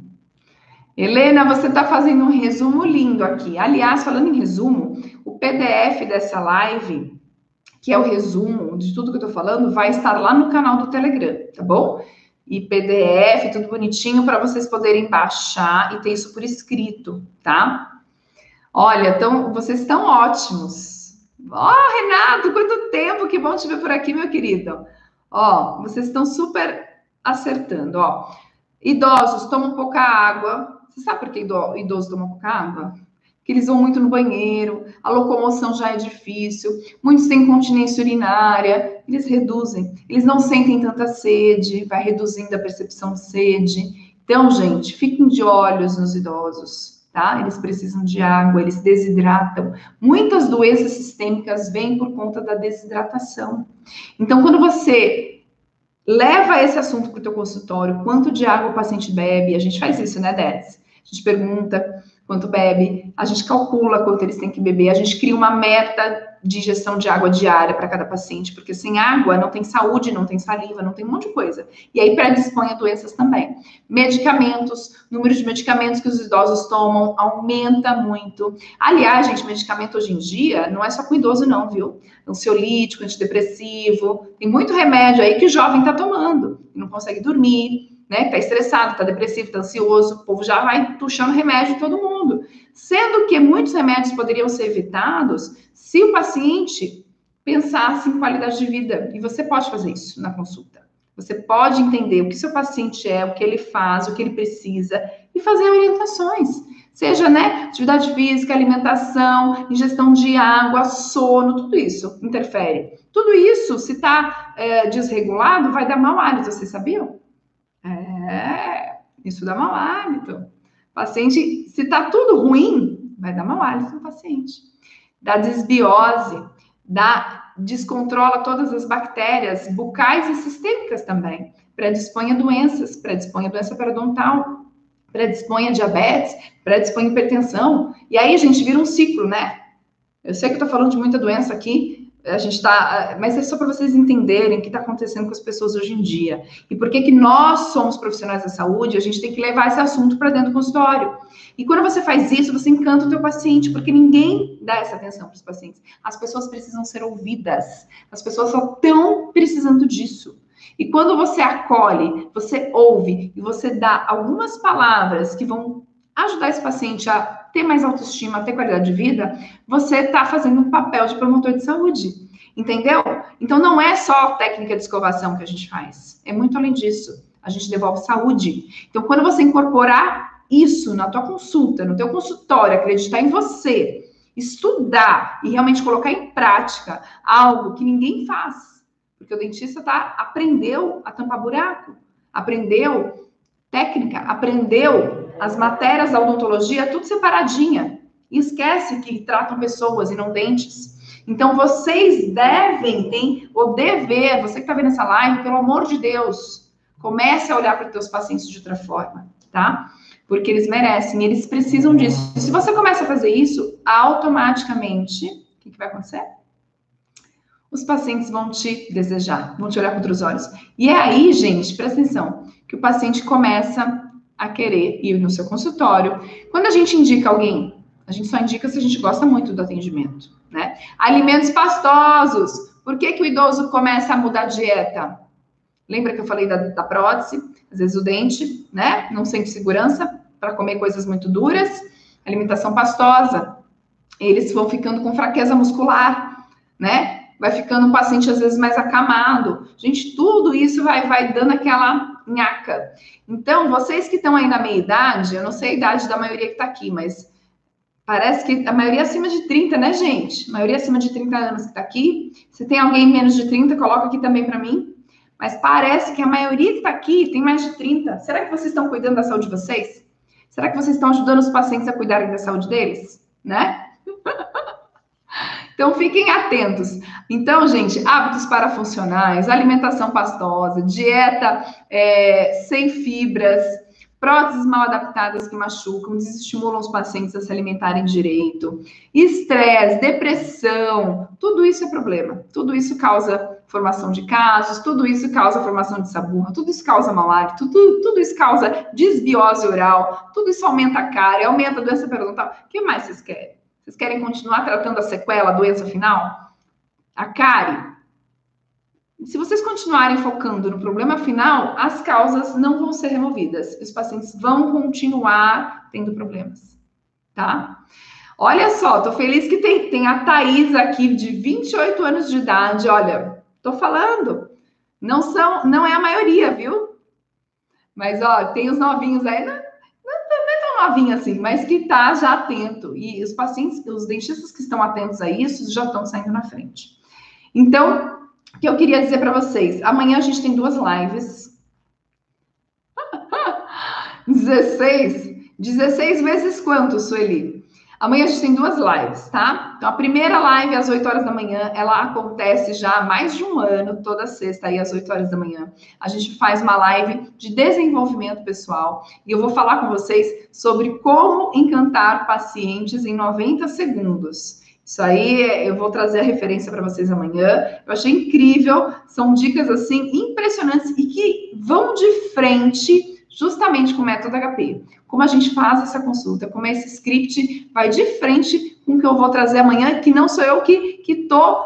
Helena, você está fazendo um resumo lindo aqui. Aliás, falando em resumo, o PDF dessa live, que é o resumo de tudo que eu estou falando, vai estar lá no canal do Telegram, tá bom? E PDF, tudo bonitinho para vocês poderem baixar e ter isso por escrito, tá? Olha, então, vocês estão ótimos. Ó, oh, Renato, quanto tempo, que bom te ver por aqui, meu querido. Ó, vocês estão super acertando, ó. Idosos tomam pouca água. Você sabe por que idosos tomam pouca água? Que eles vão muito no banheiro, a locomoção já é difícil, muitos têm continência urinária, eles reduzem, eles não sentem tanta sede, vai reduzindo a percepção de sede. Então, gente, fiquem de olhos nos idosos, tá? Eles precisam de água, eles desidratam. Muitas doenças sistêmicas vêm por conta da desidratação. Então, quando você leva esse assunto para o teu consultório, quanto de água o paciente bebe, a gente faz isso, né, Dez? A gente pergunta quanto bebe, a gente calcula quanto eles têm que beber, a gente cria uma meta de ingestão de água diária para cada paciente, porque sem água não tem saúde, não tem saliva, não tem um monte de coisa. E aí predispõe a doenças também. Medicamentos, número de medicamentos que os idosos tomam aumenta muito. Aliás, gente, medicamento hoje em dia não é só com idoso não, viu? Ansiolítico, antidepressivo, tem muito remédio aí que o jovem está tomando, não consegue dormir, né? Tá estressado, tá depressivo, tá ansioso, o povo já vai puxando remédio em todo mundo. Sendo que muitos remédios poderiam ser evitados se o paciente pensasse em qualidade de vida. E você pode fazer isso na consulta. Você pode entender o que seu paciente é, o que ele faz, o que ele precisa e fazer orientações. Seja, né, atividade física, alimentação, ingestão de água, sono, tudo isso interfere. Tudo isso, se está é, desregulado, vai dar mau hálito, vocês sabiam? É, isso dá mau hálito. Paciente, se tá tudo ruim, vai dar hálito no paciente. Dá desbiose, dá, descontrola todas as bactérias bucais e sistêmicas também. Predispõe a doenças, predispõe a doença periodontal, predispõe a diabetes, predispõe a hipertensão. E aí, gente, vira um ciclo, né? Eu sei que eu tô falando de muita doença aqui, a gente está, mas é só para vocês entenderem o que está acontecendo com as pessoas hoje em dia e por que que nós somos profissionais da saúde, a gente tem que levar esse assunto para dentro do consultório. E quando você faz isso, você encanta o teu paciente, porque ninguém dá essa atenção para os pacientes. As pessoas precisam ser ouvidas. As pessoas só estão precisando disso. E quando você acolhe, você ouve e você dá algumas palavras que vão ajudar esse paciente a ter mais autoestima, ter qualidade de vida, você está fazendo um papel de promotor de saúde. Entendeu? Então não é só técnica de escovação que a gente faz, é muito além disso. A gente devolve saúde. Então, quando você incorporar isso na tua consulta, no teu consultório, acreditar em você, estudar e realmente colocar em prática algo que ninguém faz, porque o dentista tá aprendeu a tampar buraco, aprendeu técnica, aprendeu as matérias da odontologia tudo separadinha e esquece que tratam pessoas e não dentes. Então, vocês devem, tem o dever, você que está vendo essa live, pelo amor de Deus, comece a olhar para os teus pacientes de outra forma, tá? Porque eles merecem, eles precisam disso. Se você começa a fazer isso, automaticamente, o que, que vai acontecer? Os pacientes vão te desejar, vão te olhar com outros olhos. E é aí, gente, presta atenção, que o paciente começa a querer ir no seu consultório. Quando a gente indica alguém, a gente só indica se a gente gosta muito do atendimento né? Alimentos pastosos. Por que, que o idoso começa a mudar a dieta? Lembra que eu falei da, da prótese? Às vezes o dente, né? Não sente segurança para comer coisas muito duras. Alimentação pastosa. Eles vão ficando com fraqueza muscular, né? Vai ficando um paciente às vezes mais acamado. Gente, tudo isso vai, vai dando aquela nhaca. Então, vocês que estão aí na meia idade, eu não sei a idade da maioria que está aqui, mas Parece que a maioria acima de 30, né, gente? A maioria acima de 30 anos que está aqui. Se tem alguém menos de 30, coloca aqui também para mim. Mas parece que a maioria que está aqui tem mais de 30. Será que vocês estão cuidando da saúde de vocês? Será que vocês estão ajudando os pacientes a cuidarem da saúde deles? Né? então fiquem atentos. Então, gente, hábitos parafuncionais, alimentação pastosa, dieta é, sem fibras, próteses mal adaptadas que machucam, desestimulam os pacientes a se alimentarem direito, estresse, depressão, tudo isso é problema. Tudo isso causa formação de casos, tudo isso causa formação de saburra, tudo isso causa hálito, tudo, tudo isso causa desbiose oral, tudo isso aumenta a cárie, aumenta a doença periodontal. O que mais vocês querem? Vocês querem continuar tratando a sequela, a doença final? A cárie? se vocês continuarem focando no problema final, as causas não vão ser removidas. Os pacientes vão continuar tendo problemas, tá? Olha só, tô feliz que tem, tem a Thaís aqui de 28 anos de idade. Olha, tô falando. Não são, não é a maioria, viu? Mas ó, tem os novinhos aí, não, não, não é tão novinho assim, mas que tá já atento. E os pacientes, os dentistas que estão atentos a isso já estão saindo na frente. Então, que eu queria dizer para vocês. Amanhã a gente tem duas lives. 16? 16 vezes quanto, Sueli? Amanhã a gente tem duas lives, tá? Então, a primeira live às 8 horas da manhã, ela acontece já há mais de um ano, toda sexta aí às 8 horas da manhã. A gente faz uma live de desenvolvimento pessoal e eu vou falar com vocês sobre como encantar pacientes em 90 segundos. Isso aí eu vou trazer a referência para vocês amanhã. Eu achei incrível, são dicas assim impressionantes e que vão de frente justamente com o método HP. Como a gente faz essa consulta, como esse script vai de frente com o que eu vou trazer amanhã, que não sou eu que estou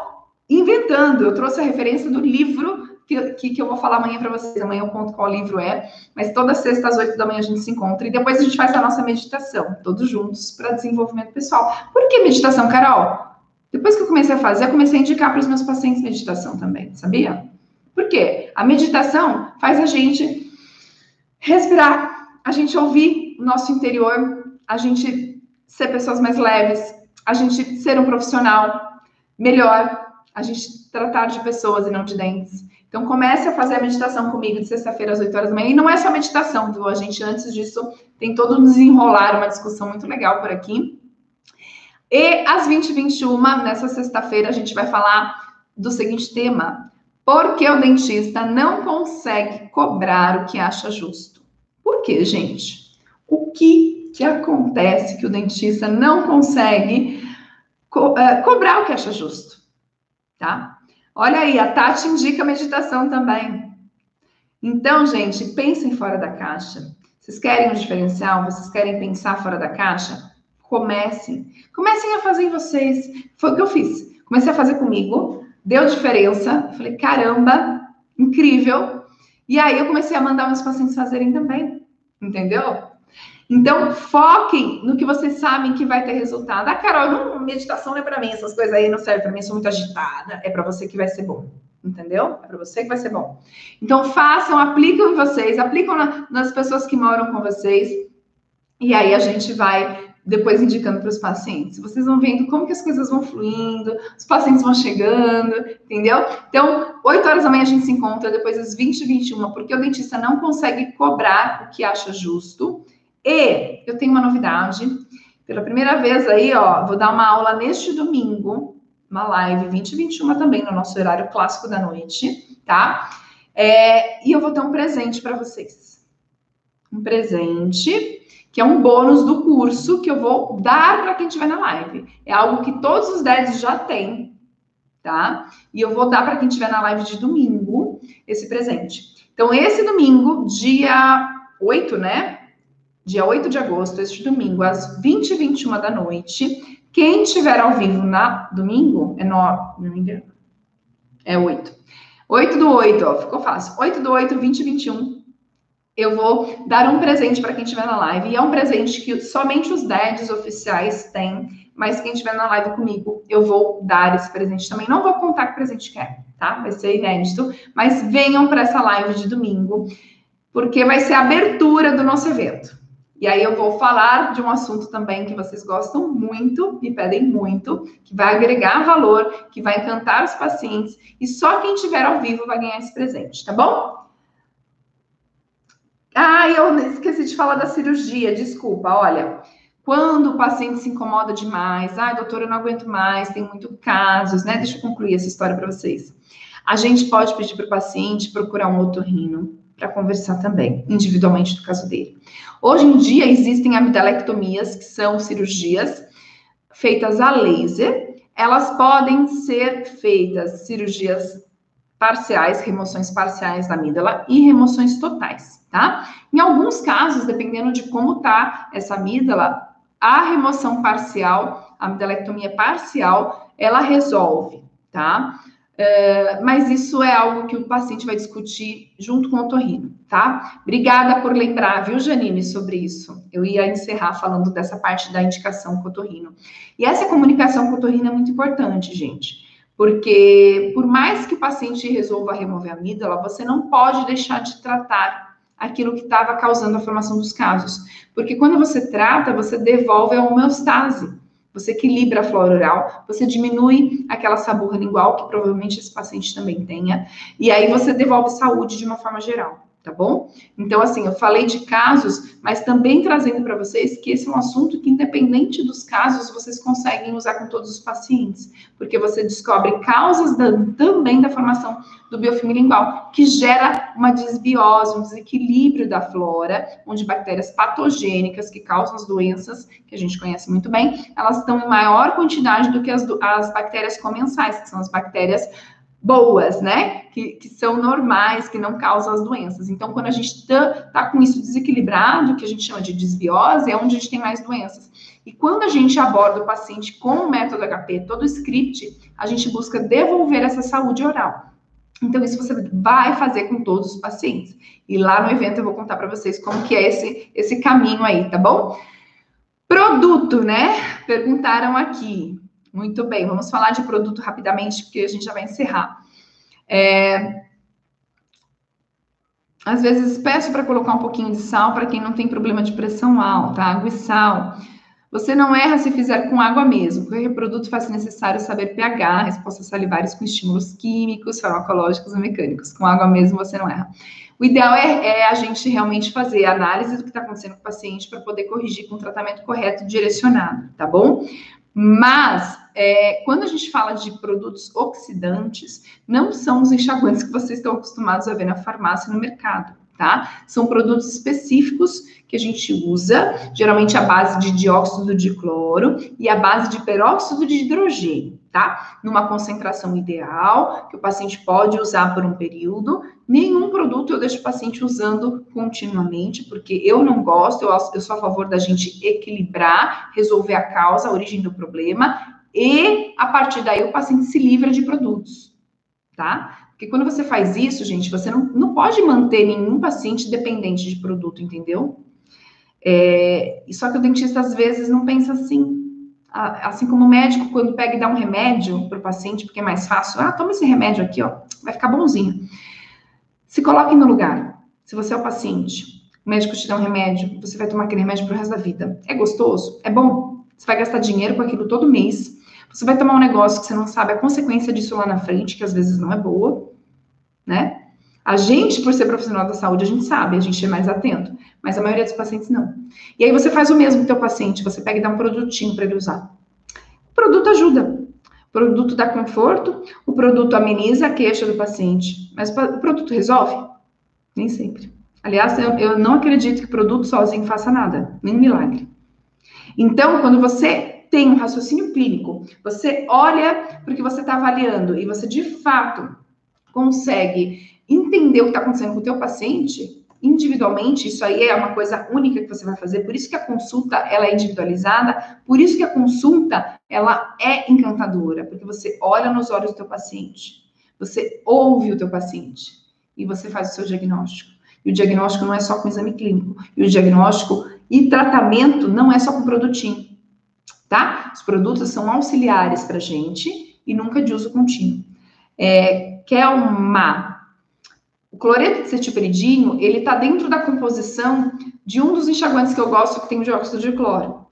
inventando. Eu trouxe a referência do livro que, que, que eu vou falar amanhã para vocês. Amanhã eu conto qual livro é, mas toda sexta às oito da manhã a gente se encontra e depois a gente faz a nossa meditação, todos juntos, para desenvolvimento pessoal. Por que meditação, Carol? Depois que eu comecei a fazer, eu comecei a indicar para os meus pacientes meditação também, sabia? Por quê? A meditação faz a gente respirar, a gente ouvir o nosso interior, a gente ser pessoas mais leves, a gente ser um profissional melhor, a gente tratar de pessoas e não de dentes. Então, comece a fazer a meditação comigo de sexta-feira às 8 horas da manhã. E não é só meditação, viu? A gente, antes disso, tem todo um desenrolar, uma discussão muito legal por aqui. E às 20 h 21 nessa sexta-feira, a gente vai falar do seguinte tema: por que o dentista não consegue cobrar o que acha justo? Por quê, gente? O que, que acontece que o dentista não consegue co uh, cobrar o que acha justo? Tá? Olha aí, a Tati indica meditação também. Então, gente, pensem fora da caixa. Vocês querem um diferencial? Vocês querem pensar fora da caixa? Comecem. Comecem a fazer em vocês. Foi o que eu fiz. Comecei a fazer comigo, deu diferença. Falei, caramba, incrível. E aí eu comecei a mandar meus pacientes fazerem também. Entendeu? Então, foquem no que vocês sabem que vai ter resultado. Ah, Carol, não, meditação não é para mim, essas coisas aí não servem para mim, sou muito agitada. É para você que vai ser bom. Entendeu? É para você que vai ser bom. Então, façam, aplicam em vocês, aplicam na, nas pessoas que moram com vocês. E aí a gente vai depois indicando para os pacientes. Vocês vão vendo como que as coisas vão fluindo, os pacientes vão chegando, entendeu? Então, 8 horas da manhã a gente se encontra, depois às 20 e 21, porque o dentista não consegue cobrar o que acha justo. E eu tenho uma novidade. Pela primeira vez aí, ó, vou dar uma aula neste domingo, uma live 20 e 21 também, no nosso horário clássico da noite, tá? É, e eu vou ter um presente para vocês. Um presente que é um bônus do curso que eu vou dar para quem estiver na live. É algo que todos os DEDs já têm, tá? E eu vou dar para quem estiver na live de domingo esse presente. Então, esse domingo, dia 8, né? Dia 8 de agosto, este domingo, às 20 e 21 da noite. Quem estiver ao vivo na domingo, é 9, não me engano. É 8. 8 do 8, ó, ficou fácil. 8 do 8, 20 e 21 eu vou dar um presente para quem estiver na live. E é um presente que somente os DEDs oficiais têm, mas quem estiver na live comigo, eu vou dar esse presente também. Não vou contar que presente que é, tá? Vai ser inédito, mas venham para essa live de domingo, porque vai ser a abertura do nosso evento. E aí eu vou falar de um assunto também que vocês gostam muito, me pedem muito, que vai agregar valor, que vai encantar os pacientes, e só quem estiver ao vivo vai ganhar esse presente, tá bom? Ah, eu esqueci de falar da cirurgia, desculpa. Olha, quando o paciente se incomoda demais, ah, doutora, eu não aguento mais, tem muito casos, né? Deixa eu concluir essa história para vocês. A gente pode pedir para o paciente procurar um otorrino para conversar também, individualmente do caso dele. Hoje em dia existem amidalectomias, que são cirurgias feitas a laser. Elas podem ser feitas cirurgias parciais, remoções parciais da amígdala e remoções totais, tá? Em alguns casos, dependendo de como tá essa amígdala, a remoção parcial, a amidalectomia parcial, ela resolve, tá? Uh, mas isso é algo que o paciente vai discutir junto com o otorrino, tá? Obrigada por lembrar, viu, Janine, sobre isso. Eu ia encerrar falando dessa parte da indicação com o otorrino. E essa comunicação com o otorrino é muito importante, gente. Porque, por mais que o paciente resolva remover a amígdala, você não pode deixar de tratar aquilo que estava causando a formação dos casos. Porque quando você trata, você devolve a homeostase. Você equilibra a flora oral, você diminui aquela saburra lingual, que provavelmente esse paciente também tenha, e aí você devolve saúde de uma forma geral tá bom? Então, assim, eu falei de casos, mas também trazendo para vocês que esse é um assunto que, independente dos casos, vocês conseguem usar com todos os pacientes, porque você descobre causas da, também da formação do biofilme lingual, que gera uma desbiose, um desequilíbrio da flora, onde bactérias patogênicas que causam as doenças, que a gente conhece muito bem, elas estão em maior quantidade do que as, as bactérias comensais, que são as bactérias boas, né? Que, que, são normais, que não causam as doenças. Então, quando a gente está tá com isso desequilibrado, que a gente chama de desbiose, é onde a gente tem mais doenças. E quando a gente aborda o paciente com o método HP, todo o script, a gente busca devolver essa saúde oral. Então, isso você vai fazer com todos os pacientes. E lá no evento eu vou contar para vocês como que é esse, esse caminho aí, tá bom? Produto, né? Perguntaram aqui. Muito bem, vamos falar de produto rapidamente, porque a gente já vai encerrar. É... Às vezes peço para colocar um pouquinho de sal para quem não tem problema de pressão alta, água e sal. Você não erra se fizer com água mesmo. Qualquer produto faz necessário saber pH, respostas salivares com estímulos químicos, farmacológicos e mecânicos. Com água mesmo você não erra. O ideal é, é a gente realmente fazer a análise do que está acontecendo com o paciente para poder corrigir com o tratamento correto direcionado, tá bom? Mas, é, quando a gente fala de produtos oxidantes, não são os enxaguantes que vocês estão acostumados a ver na farmácia no mercado, tá? São produtos específicos que a gente usa, geralmente a base de dióxido de cloro e a base de peróxido de hidrogênio, tá? Numa concentração ideal, que o paciente pode usar por um período. Nenhum produto eu deixo o paciente usando continuamente, porque eu não gosto, eu sou a favor da gente equilibrar, resolver a causa, a origem do problema, e a partir daí o paciente se livra de produtos, tá? Porque quando você faz isso, gente, você não, não pode manter nenhum paciente dependente de produto, entendeu? É, só que o dentista às vezes não pensa assim. Assim como o médico, quando pega e dá um remédio para o paciente, porque é mais fácil, ah, toma esse remédio aqui, ó, vai ficar bonzinho. Se coloque no lugar. Se você é o paciente, o médico te dá um remédio, você vai tomar aquele remédio pro resto da vida. É gostoso? É bom? Você vai gastar dinheiro com aquilo todo mês. Você vai tomar um negócio que você não sabe a consequência disso lá na frente, que às vezes não é boa, né? A gente, por ser profissional da saúde, a gente sabe, a gente é mais atento, mas a maioria dos pacientes não. E aí você faz o mesmo com o teu paciente, você pega e dá um produtinho para ele usar. O produto ajuda. O produto dá conforto, o produto ameniza a queixa do paciente, mas o produto resolve? Nem sempre. Aliás, eu, eu não acredito que produto sozinho faça nada, nem milagre. Então, quando você tem um raciocínio clínico, você olha porque você está avaliando e você de fato consegue entender o que está acontecendo com o teu paciente individualmente, isso aí é uma coisa única que você vai fazer, por isso que a consulta ela é individualizada, por isso que a consulta ela é encantadora, porque você olha nos olhos do teu paciente, você ouve o teu paciente e você faz o seu diagnóstico. E o diagnóstico não é só com exame clínico, e o diagnóstico e tratamento não é só com produtinho, tá? Os produtos são auxiliares para gente e nunca de uso contínuo. É, uma o cloreto de cetiperidinho, ele está dentro da composição de um dos enxaguantes que eu gosto, que tem dióxido de cloro.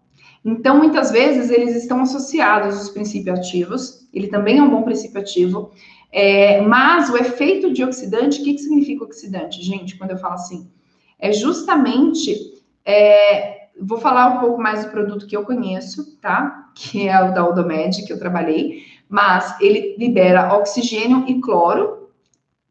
Então, muitas vezes, eles estão associados aos princípios ativos, ele também é um bom princípio ativo, é, mas o efeito de oxidante, o que, que significa oxidante, gente, quando eu falo assim? É justamente, é, vou falar um pouco mais do produto que eu conheço, tá? Que é o da Odomed, que eu trabalhei, mas ele libera oxigênio e cloro,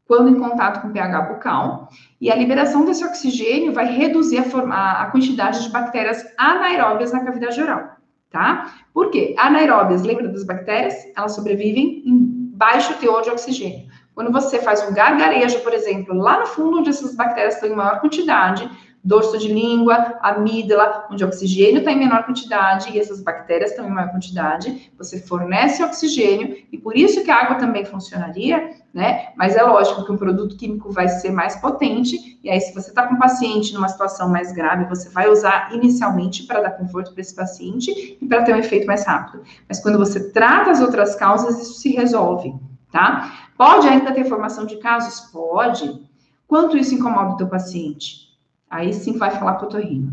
quando em contato com pH bucal, e a liberação desse oxigênio vai reduzir a, a quantidade de bactérias anaeróbias na cavidade oral, tá? Por quê? Anaeróbias, lembra das bactérias? Elas sobrevivem em baixo teor de oxigênio. Quando você faz um gargarejo, por exemplo, lá no fundo onde essas bactérias estão em maior quantidade, dorso de língua, amígdala, onde o oxigênio está em menor quantidade e essas bactérias estão em maior quantidade, você fornece oxigênio e por isso que a água também funcionaria, né? Mas é lógico que um produto químico vai ser mais potente e aí se você está com um paciente numa situação mais grave, você vai usar inicialmente para dar conforto para esse paciente e para ter um efeito mais rápido. Mas quando você trata as outras causas, isso se resolve, tá? Pode ainda ter formação de casos? Pode. Quanto isso incomoda o teu paciente? Aí sim vai falar com o torrino.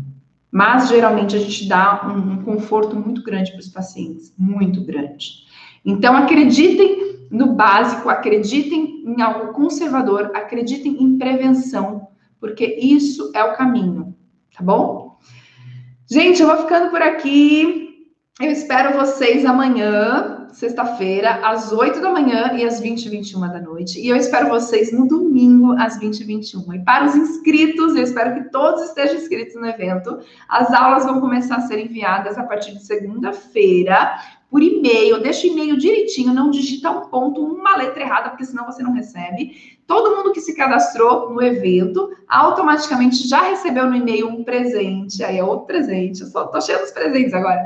Mas geralmente a gente dá um, um conforto muito grande para os pacientes, muito grande. Então acreditem no básico, acreditem em algo conservador, acreditem em prevenção, porque isso é o caminho, tá bom? Gente, eu vou ficando por aqui. Eu espero vocês amanhã sexta-feira, às 8 da manhã e às 20 e 21 da noite. E eu espero vocês no domingo, às 20 e 21. E para os inscritos, eu espero que todos estejam inscritos no evento. As aulas vão começar a ser enviadas a partir de segunda-feira por e-mail. Deixa o e-mail direitinho, não digita um ponto, uma letra errada, porque senão você não recebe. Todo mundo que se cadastrou no evento automaticamente já recebeu no e-mail um presente. Aí é outro presente. Eu só tô cheio dos presentes agora.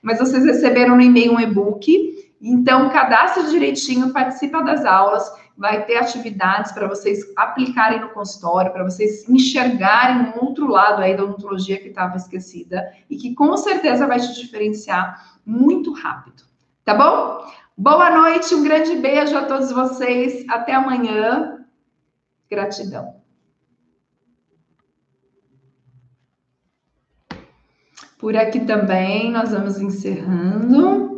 Mas vocês receberam no e-mail um e-book então, cadastre direitinho, participa das aulas, vai ter atividades para vocês aplicarem no consultório, para vocês enxergarem um outro lado aí da odontologia que estava esquecida e que com certeza vai te diferenciar muito rápido. Tá bom? Boa noite, um grande beijo a todos vocês. Até amanhã. Gratidão. Por aqui também nós vamos encerrando.